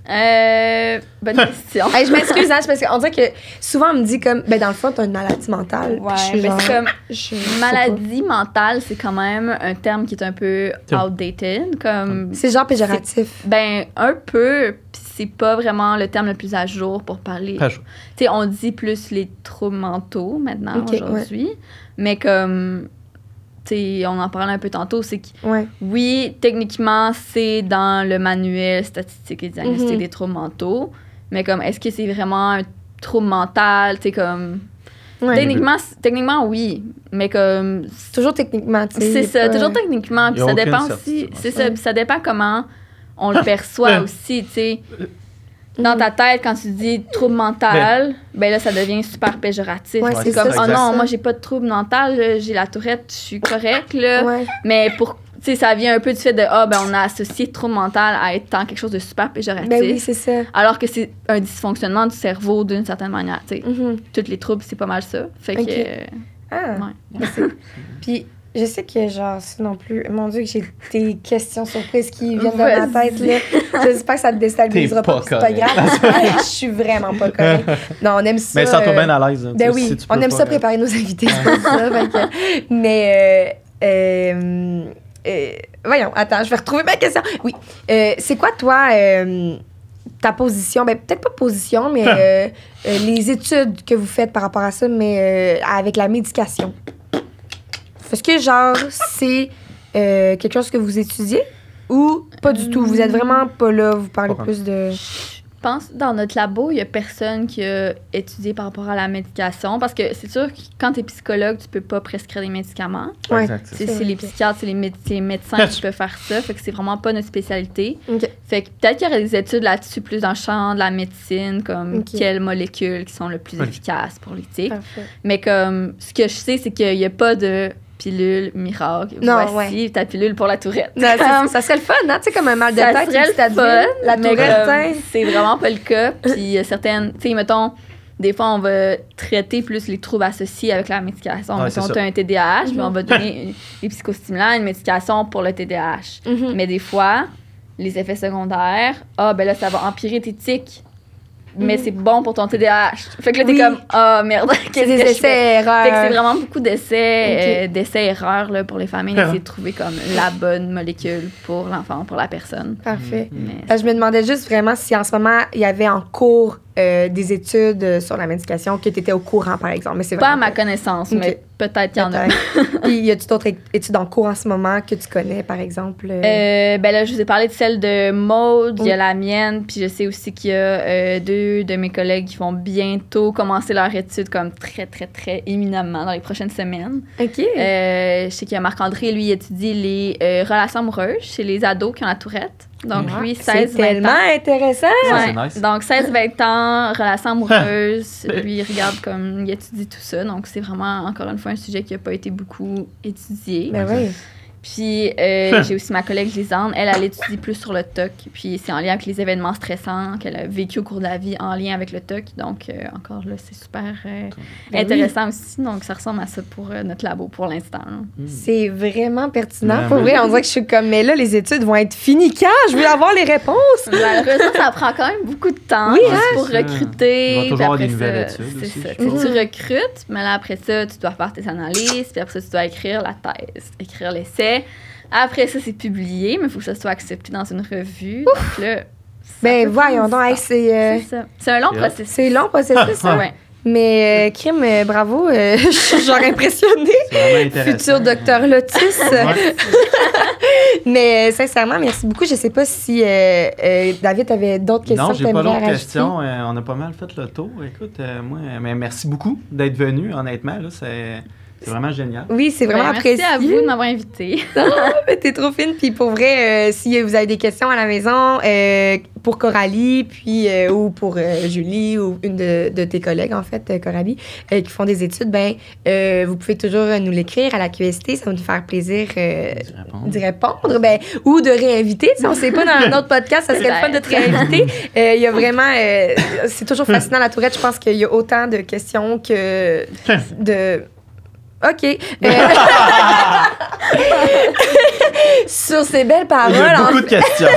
Euh, bonne question. Hey, je m'excuse, hein, parce qu'on dirait que souvent on me dit comme, ben dans le fond, t'as une maladie mentale. Ouais, je suis mais genre, c'est comme je sais pas. maladie mentale, c'est quand même un terme qui est un peu outdated. Comme, C'est genre péjoratif. ben, un peu, puis c'est pas vraiment le terme le plus à jour pour parler. Tu sais, on dit plus les troubles mentaux maintenant, Ok, aujourd'hui. Mais comme, on en parlait un peu tantôt, c'est que Ouais. oui, techniquement, c'est dans le manuel statistique et diagnostic Mhm. des troubles mentaux. Mais comme, est-ce que c'est vraiment un trouble mental? Tu sais, comme. ouais. Techniquement, techniquement, oui. Mais comme. Toujours techniquement, tu sais. C'est ça, pas- toujours techniquement. Y Puis ça dépend aussi. C'est ça, puis ça dépend comment on le perçoit aussi, tu sais. Dans ta tête, quand tu dis trouble mental, ben là, ça devient super péjoratif. Ouais, c'est c'est comme, ça, oh non, ça. moi, j'ai pas de trouble mental, j'ai la tourette, je suis correct, là. Ouais. Mais pour, tu sais, ça vient un peu du fait de, ah, ben, on a associé trouble mental à être tant quelque chose de super péjoratif. Ben oui, c'est ça. alors que c'est un dysfonctionnement du cerveau d'une certaine manière, tu sais. Mhm. Tous les troubles, c'est pas mal ça. Fait que. euh, Ah. ouais. Puis, je sais que, genre, ça non plus. Mon Dieu, que j'ai des questions surprises qui viennent de ma tête, là. J'espère que ça te déstabilisera pas. pas C'est pas grave. Je suis vraiment pas correcte. Non, on aime ça. Mais ça euh, bien à l'aise. hein, Ben tu sais, oui, si on aime pas, ça euh, préparer nos invités, c'est pour ça. fait que- mais, euh, euh, euh, voyons, attends, je vais retrouver ma question. Oui, euh, c'est quoi, toi, euh, ta position? Ben, peut-être pas position, mais euh, euh, les études que vous faites par rapport à ça, mais euh, avec la médication. Est-ce que, genre, c'est euh, quelque chose que vous étudiez? Ou pas du tout? Vous êtes vraiment pas là, vous parlez Pas plus de... Je pense que dans notre labo, il y a personne qui a étudié par rapport à la médication. Parce que c'est sûr que quand tu es psychologue, tu peux pas prescrire des médicaments. Ouais. Exact, c'est C'est les psychiatres, c'est les, méde- c'est les médecins qui peuvent faire ça. Fait que c'est vraiment pas notre spécialité. OK. Fait que peut-être qu'il y aurait des études là-dessus plus dans le champ de la médecine, comme quelles molécules qui sont le plus efficaces pour. Parfait. Mais comme, ce que je sais, c'est qu'il n'y a pas de pilule miracle. Non, Voici ta pilule pour la tourette. Non, ça serait le fun, hein? Tu sais, comme un mal de ça tête, serait une petite le fun, la mais tourette, c'est vraiment pas le cas. Puis il y a certaines, tu sais, mettons, des fois, on va traiter plus les troubles associés avec la médication. Ouais, mettons, ça. tu as un TDAH, puis Mhm. on va donner une- des psychostimulants, une médication pour le TDAH. Mhm. Mais des fois, les effets secondaires, ah, ben là, ça va empirer tes tics. Mais Mhm. c'est bon pour ton TDAH. Fait que là, t'es Oui. comme, ah, merde, C'est qu'est-ce des que je fais? essais, Fait que c'est erreurs. vraiment beaucoup d'essais, euh, d'essais erreurs là, pour les familles, d'essayer de trouver comme la bonne molécule pour l'enfant, pour la personne. Parfait. Mais je me demandais juste vraiment si en ce moment, il y avait en cours euh, des études euh, sur la médication, que tu étais au courant, par exemple. Mais c'est pas à ma connaissance, mais peut-être qu'il y en a. Puis, y a-tu d'autres études en cours en ce moment que tu connais, par exemple? euh? Ben là, je vous ai parlé de celle de Maude, il y a la mienne, puis je sais aussi qu'il y a euh, deux de mes collègues qui vont bientôt commencer leur étude comme très, très, très éminemment dans les prochaines semaines. OK. Je sais qu'il y a Marc-André, lui, il étudie les relations amoureuses chez les ados qui ont la tourette. Donc, Ah, lui, c'est 16-20 tellement ans. intéressant. Ça, Ouais. c'est nice. Donc, 16-20 ans, relations amoureuses. lui, il regarde comme, il étudie tout ça. Donc, c'est vraiment, encore une fois, un sujet qui n'a pas été beaucoup étudié. Ben oui. Puis euh, j'ai aussi ma collègue Lisande, elle, elle étudie plus sur le TOC, puis c'est en lien avec les événements stressants qu'elle a vécu au cours de la vie en lien avec le TOC. Donc, euh, encore là, c'est super euh, Ben intéressant aussi. Donc, ça ressemble à ça pour euh, notre labo pour l'instant. là. C'est vraiment pertinent. Ouais, Pour vrai, on dirait que je suis comme, mais là, les études vont être finies quand? Je veux avoir les réponses. Malheureusement, ça prend quand même beaucoup de temps Oui, juste hein? pour recruter. Il va toujours puis avoir des nouvelles ça, études aussi, ça. Tu recrutes, mais là, après ça, tu dois faire tes analyses, puis après ça, tu dois écrire la thèse, écrire l'essai. Après ça, c'est publié, mais il faut que ça soit accepté dans une revue. Donc là, Ben, voyons donc, hey, c'est. euh, C'est un long processus. C'est long processus, ça. Ouais. Mais, euh, Kim, euh, bravo. euh, je suis genre impressionnée. Futur docteur Lotus. Mais euh, sincèrement, merci beaucoup. Je sais pas si euh, euh, David avait d'autres questions Non, j'ai pas d'autres questions. Euh, on a pas mal fait le tour. Écoute, euh, moi, mais merci beaucoup d'être venu, honnêtement. Là, c'est, c'est vraiment génial. Oui, c'est vraiment Ben, merci apprécié. à vous de m'avoir invité. Mais T'es trop fine. Puis pour vrai, euh, si vous avez des questions à la maison euh, pour Coralie, puis euh, ou pour euh, Julie ou une de, de tes collègues en fait, Coralie, euh, qui font des études, ben euh, vous pouvez toujours nous l'écrire à la QST. Ça va nous faire plaisir euh, D'y répondre. ben, ou de réinviter. Si on ne sait pas dans un autre podcast, ça serait le fun de te réinviter. Euh, Il y a vraiment, euh, c'est toujours fascinant la Tourette. Je pense qu'il y a autant de questions que de. OK. Euh, Sur ces belles Il y paroles. a en beaucoup de questions.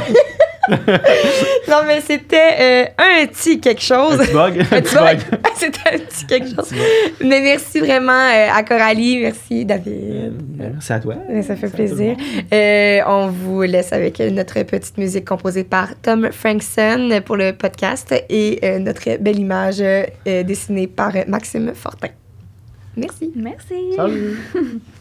non, mais c'était euh, un petit quelque chose. Un petit bug. Un petit bug. c'était un petit quelque chose. Mais merci vraiment euh, à Coralie. Merci, David. Merci à toi. Ça fait plaisir. Euh, on vous laisse avec notre petite musique composée par Tom Frankson pour le podcast et euh, notre belle image euh, dessinée par Maxime Fortin. Merci. Merci. Salut.